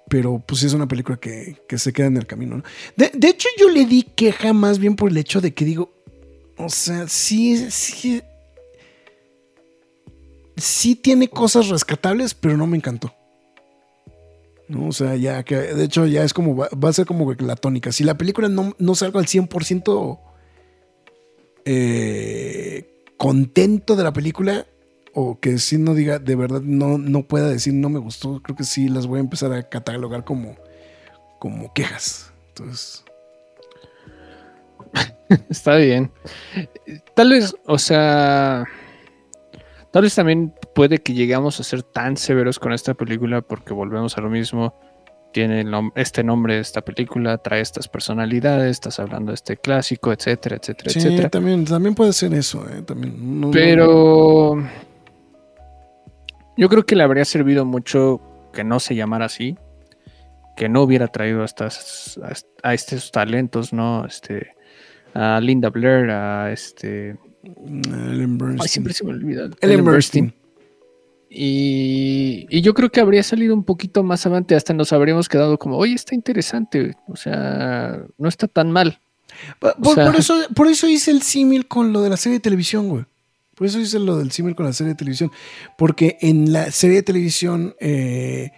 pero pues es una película que, se queda en el camino. ¿no? De, hecho, yo le di queja más bien por el hecho de que digo, o sea, sí, sí, sí tiene cosas rescatables, pero no me encantó. ¿no? O sea, ya que de hecho ya es como, va, a ser como la tónica. Si la película no, no salgo al 100% eh, contento de la película, o que si no diga, de verdad no, no pueda decir no me gustó, creo que sí las voy a empezar a catalogar como, como quejas. Entonces... [laughs] Está bien. Tal vez, o sea, tal vez también puede que llegamos a ser tan severos con esta película porque volvemos a lo mismo. Tiene este nombre, esta película, trae estas personalidades, estás hablando de este clásico, etcétera, etcétera, sí, etcétera. También, también puede ser eso, ¿eh? también, Pero yo creo que le habría servido mucho que no se llamara así, que no hubiera traído a, estas, a, estos talentos, ¿no? Este, a Linda Blair, a este. Ellen Bernstein. Ay, siempre se me olvida. Ellen, Bernstein. Y, yo creo que habría salido un poquito más adelante, hasta nos habríamos quedado como, oye, está interesante, o sea, no está tan mal. Por, [laughs] eso, por eso hice el símil con lo de la serie de televisión, güey. Por eso hice lo del símil con la serie de televisión. Porque en la serie de televisión eh,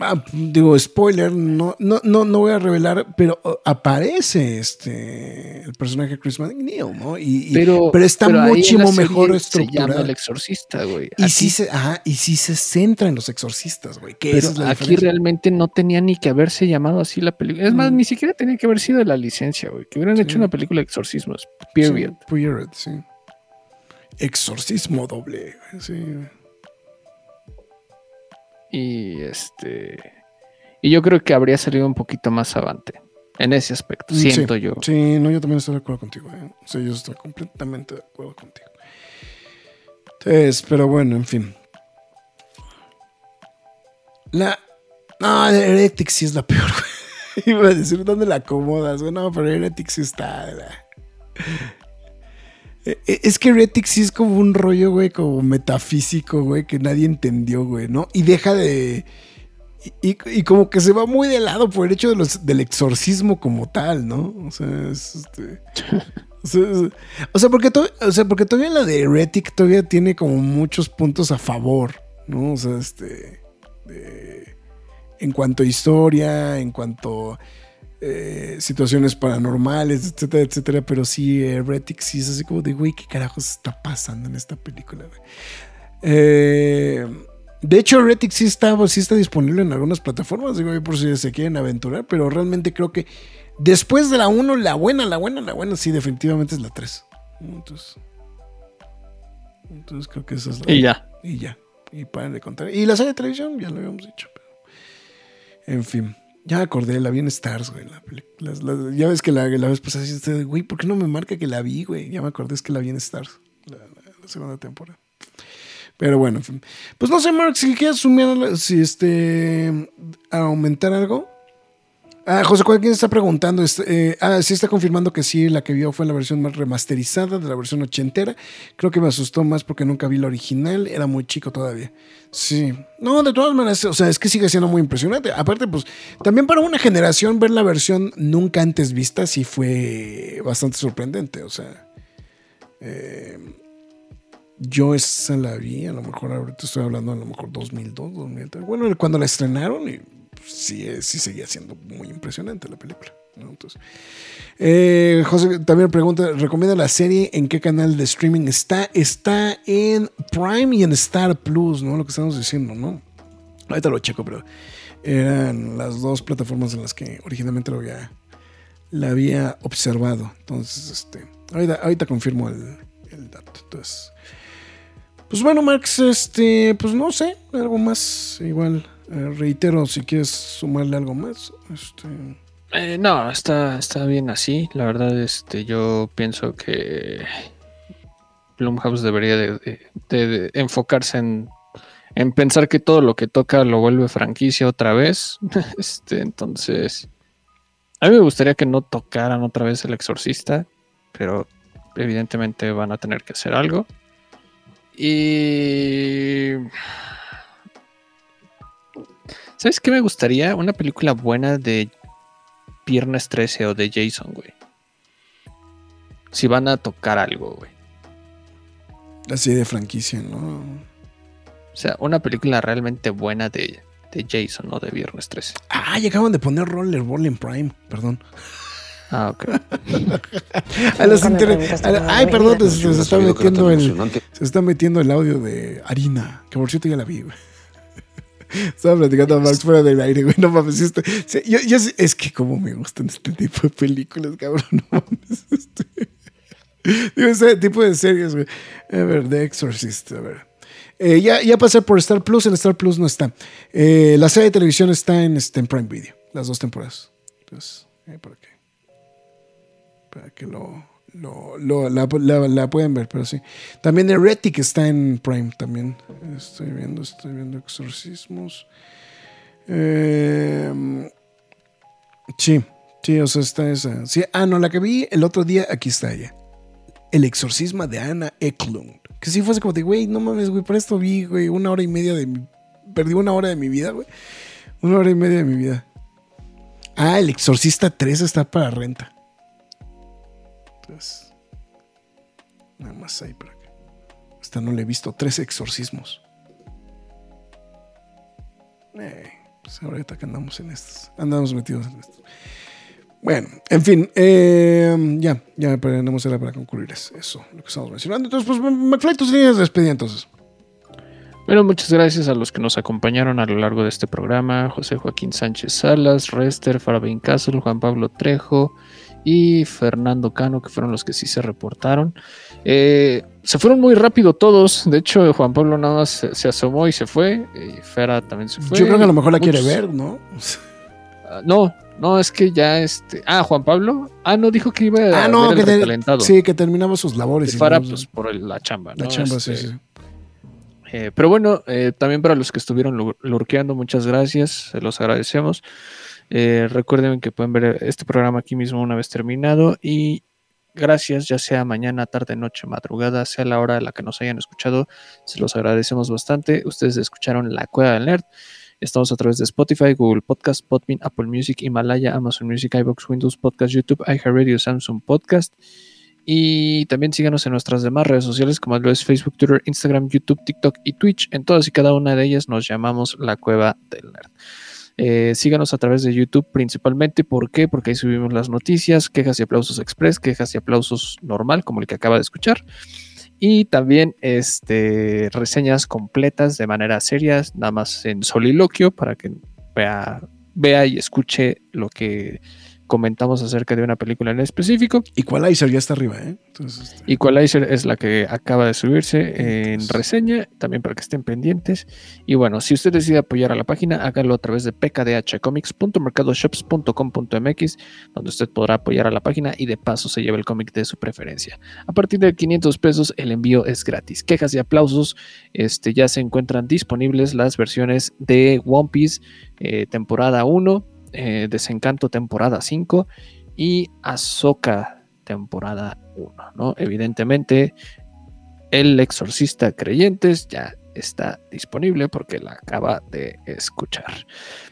Ah, digo, spoiler, no, no, no, no voy a revelar, pero aparece este el personaje Chris McNeil, ¿no? Y, pero, pero, está muchísimo mejor estructurado. Se llama el exorcista, güey. Y sí, se, ajá, y sí se centra en los exorcistas, güey. Pero aquí realmente no tenía ni que haberse llamado así la película. Es más, mm. ni siquiera tenía que haber sido la licencia, güey. Que hubieran hecho una película de exorcismos. Period. period, sí. Exorcismo doble, sí. Y este. Y yo creo que habría salido un poquito más avante. En ese aspecto, siento yo. Sí, no, yo también estoy de acuerdo contigo. ¿eh? O sea, yo estoy completamente de acuerdo contigo. Entonces, pero bueno, en fin. La. No, Heretics sí es la peor, [laughs] Iba a decir dónde la acomodas, No, pero Heretics sí está. Eh, es que Retic sí es como un rollo, güey, como metafísico, güey, que nadie entendió, güey, ¿no? Y deja de... Y, como que se va muy de lado por el hecho de los, del exorcismo como tal, ¿no? O sea, es este... [laughs] O sea, porque o sea, porque todavía la de Heretic todavía tiene como muchos puntos a favor, ¿no? O sea, este... en cuanto a historia, en cuanto eh, situaciones paranormales, etcétera, etcétera. Pero sí, Heretic sí es así como de, güey, ¿qué carajos está pasando en esta película? Eh, de hecho, Heretic sí está, sí está disponible en algunas plataformas, digo, por si se quieren aventurar, pero realmente creo que después de la 1, la buena, la buena, la buena, sí, definitivamente es la 3. Entonces, entonces creo que esa es la. Y ya. Y ya. Y paren de contar. Y la serie de televisión, ya lo habíamos dicho. en fin. Ya me acordé, la vi en Stars, güey. ya ves que la, la vez pasada dijiste, güey, ¿por qué no me marca que la vi, güey? Ya me acordé, es que la vi en Stars, la, segunda temporada. Pero bueno, pues no sé, Mark, si quieres sumar, si este, aumentar algo. Ah, José ¿quién está preguntando? Este, eh, ah, sí está confirmando que sí, la que vio fue la versión más remasterizada de la versión ochentera. Creo que me asustó más porque nunca vi la original, era muy chico todavía. Sí. No, de todas maneras, o sea, es que sigue siendo muy impresionante. Aparte, pues, también para una generación ver la versión nunca antes vista sí fue bastante sorprendente. O sea, eh, yo esa la vi, a lo mejor ahorita estoy hablando a lo mejor 2002, 2003. Bueno, cuando la estrenaron y sí, sí seguía siendo muy impresionante la película. Entonces, eh, José también pregunta, ¿recomienda la serie? ¿En qué canal de streaming está? Está en Prime y en Star Plus, ¿no? Lo que estamos diciendo, ¿no? Ahorita lo checo, pero eran las dos plataformas en las que originalmente lo había, la había observado. Entonces, este, ahorita, confirmo el, el dato. Entonces, pues bueno, Max, este, pues no sé, algo más igual eh, reitero, si quieres sumarle algo más. Este... Eh, no, está, está bien así. La verdad, este, yo pienso que Blumhouse debería de, enfocarse en, en, pensar que todo lo que toca lo vuelve franquicia otra vez. [laughs] este, entonces, a mí me gustaría que no tocaran otra vez el exorcista, pero evidentemente van a tener que hacer algo. Y ¿Sabes qué me gustaría? Una película buena de Viernes 13 o de Jason, güey. Si van a tocar algo, güey. Así de franquicia, ¿no? O sea, una película realmente buena de, de Jason, ¿no? De Viernes 13. Ah, y acaban de poner Rollerball en Prime, perdón. Ah, ok. [laughs] A los inter- a la- Ay, perdón, se, se está metiendo el, se está metiendo el audio de Harina, que por cierto ya la vi, güey. Estaba platicando a Max fuera del aire, güey. No mames, sí, yo, yo es que como me gustan este tipo de películas, cabrón. [laughs] No mames. este. Digo, ese tipo de series, güey. A ver, The Exorcist, a ver. Eh, ya, ya pasé por Star Plus, en Star Plus no está. Eh, la serie de televisión está en, este, en Prime Video, las dos temporadas. Entonces, ahí para que, para que lo, lo, lo- la, la- pueden ver, pero sí. También Heretic está en Prime, también. Estoy viendo, estoy viendo exorcismos. Eh, sí, sí, o sea, está esa. Sí, ah, no, la que vi el otro día, aquí está ella. El exorcismo de Anna Eklund. Que sí fuese como de, güey, no mames, güey, por esto vi, güey, una hora y media de mi... Perdí una hora de mi vida, güey. Una hora y media de mi vida. Ah, el Exorcista 3 está para renta. Entonces, nada más ahí para que. Hasta no le he visto tres exorcismos. Eh, pues ahorita que andamos en estos. Andamos metidos en estos. Bueno, en fin, eh, ya, ya tenemos era para concluir es- eso, lo que estamos mencionando. Entonces, pues, McFly, tus líneas de despedida entonces. Bueno, muchas gracias a los que nos acompañaron a lo largo de este programa. José Joaquín Sánchez Salas, Rester, Farabin Castle, Juan Pablo Trejo y Fernando Cano, que fueron los que sí se reportaron. Eh, se fueron muy rápido todos. De hecho, Juan Pablo nada más se, se asomó y se fue. Y Fera también se fue. Yo creo que a lo mejor la quiere ver, ¿no? Ah, No, no, es que ya este. Ah, Juan Pablo. Ah, no, dijo que iba a Ah, no, ver que, el te- recalentado. sí, que terminaba sus labores. Y Fara, no- pues por el- la chamba, la ¿no? chamba, sí, Este, sí. eh, pero bueno, eh, también para los que estuvieron lur- lurkeando, muchas gracias, se los agradecemos. Eh, recuerden que pueden ver este programa aquí mismo una vez terminado y gracias, ya sea mañana, tarde, noche, madrugada, sea la hora a la que nos hayan escuchado, se los agradecemos bastante. Ustedes escucharon La Cueva del Nerd. Estamos a través de Spotify, Google Podcast, Podbean, Apple Music, Himalaya, Amazon Music, iBox, Windows Podcast, YouTube, iHeartRadio, Samsung Podcast. Y también síganos en nuestras demás redes sociales como es Facebook, Twitter, Instagram, YouTube, TikTok y Twitch. En todas y cada una de ellas nos llamamos La Cueva del Nerd. Eh, síganos a través de YouTube principalmente. ¿Por qué? Porque ahí subimos las noticias, quejas y aplausos express, quejas y aplausos normal, como el que acaba de escuchar. Y también este, reseñas completas de manera seria, nada más en soliloquio, para que vea, vea y escuche lo que comentamos acerca de una película en específico. Equalizer ya está arriba, ¿eh? Entonces, este, Equalizer es la que acaba de subirse en reseña, también para que estén pendientes. Y bueno, si usted decide apoyar a la página, hágalo a través de pkdhcomics.mercadoshops.com.mx, donde usted podrá apoyar a la página y de paso se lleva el cómic de su preferencia. A partir de 500 pesos, el envío es gratis. Quejas y aplausos, este, ya se encuentran disponibles las versiones de One Piece, eh, temporada 1, eh, Desencanto, temporada 5 y Ahsoka, temporada 1, ¿no? Evidentemente, El Exorcista Creyentes ya está disponible porque la acaba de escuchar.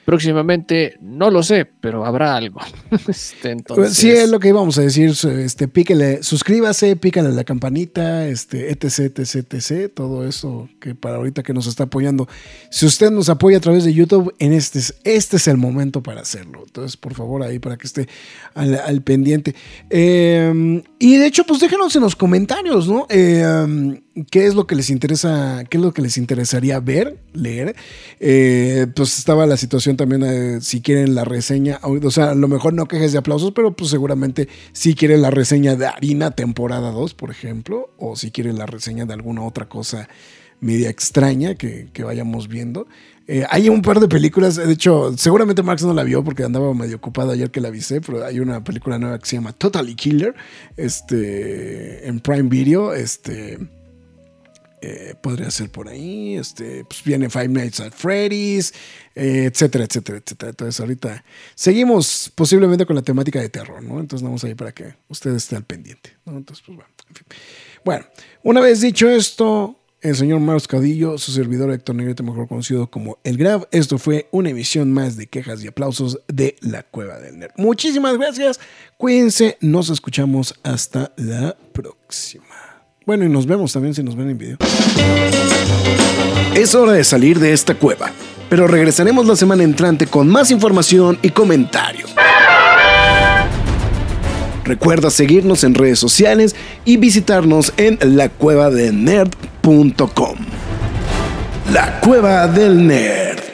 Próximamente, no lo sé, pero habrá algo. [laughs] Este, entonces, Sí, es lo que íbamos a decir. Este, píquele, suscríbase, pícale la campanita, este, etc, etc, etc. Todo eso que para ahorita que nos está apoyando. Si usted nos apoya a través de YouTube, en este, es- este es el momento para hacerlo. Entonces, por favor, ahí para que esté al, al pendiente. Eh, y de hecho, pues déjenos en los comentarios, ¿no? Eh, ¿Qué es lo que les interesa? ¿Qué es lo que les interesaría ver, leer? Eh, pues estaba la situación también, eh, si quieren la reseña, o sea, a lo mejor no quejes de aplausos, pero pues seguramente si quieren la reseña de Harina temporada 2, por ejemplo, o si quieren la reseña de alguna otra cosa media extraña que, vayamos viendo. Eh, hay un par de películas, de hecho, seguramente Max no la vio porque andaba medio ocupado ayer que la avisé, pero hay una película nueva que se llama Totally Killer, este, en Prime Video, este, eh, podría ser por ahí, este, pues viene Five Nights at Freddy's, eh, etcétera, etcétera, etcétera. Entonces ahorita seguimos posiblemente con la temática de terror, ¿no? Entonces vamos ahí para que usted esté al pendiente, ¿no? Entonces, pues bueno, en fin. Bueno, una vez dicho esto, el señor Maros Caudillo, su servidor Héctor Negrete, mejor conocido como El Grab. Esto fue una emisión más de quejas y aplausos de La Cueva del Nerd. Muchísimas gracias, cuídense, nos escuchamos hasta la próxima. Bueno, y nos vemos también si nos ven en video. Es hora de salir de esta cueva, pero regresaremos la semana entrante con más información y comentarios. Recuerda seguirnos en redes sociales y visitarnos en lacuevadelnerd.com. La Cueva del Nerd.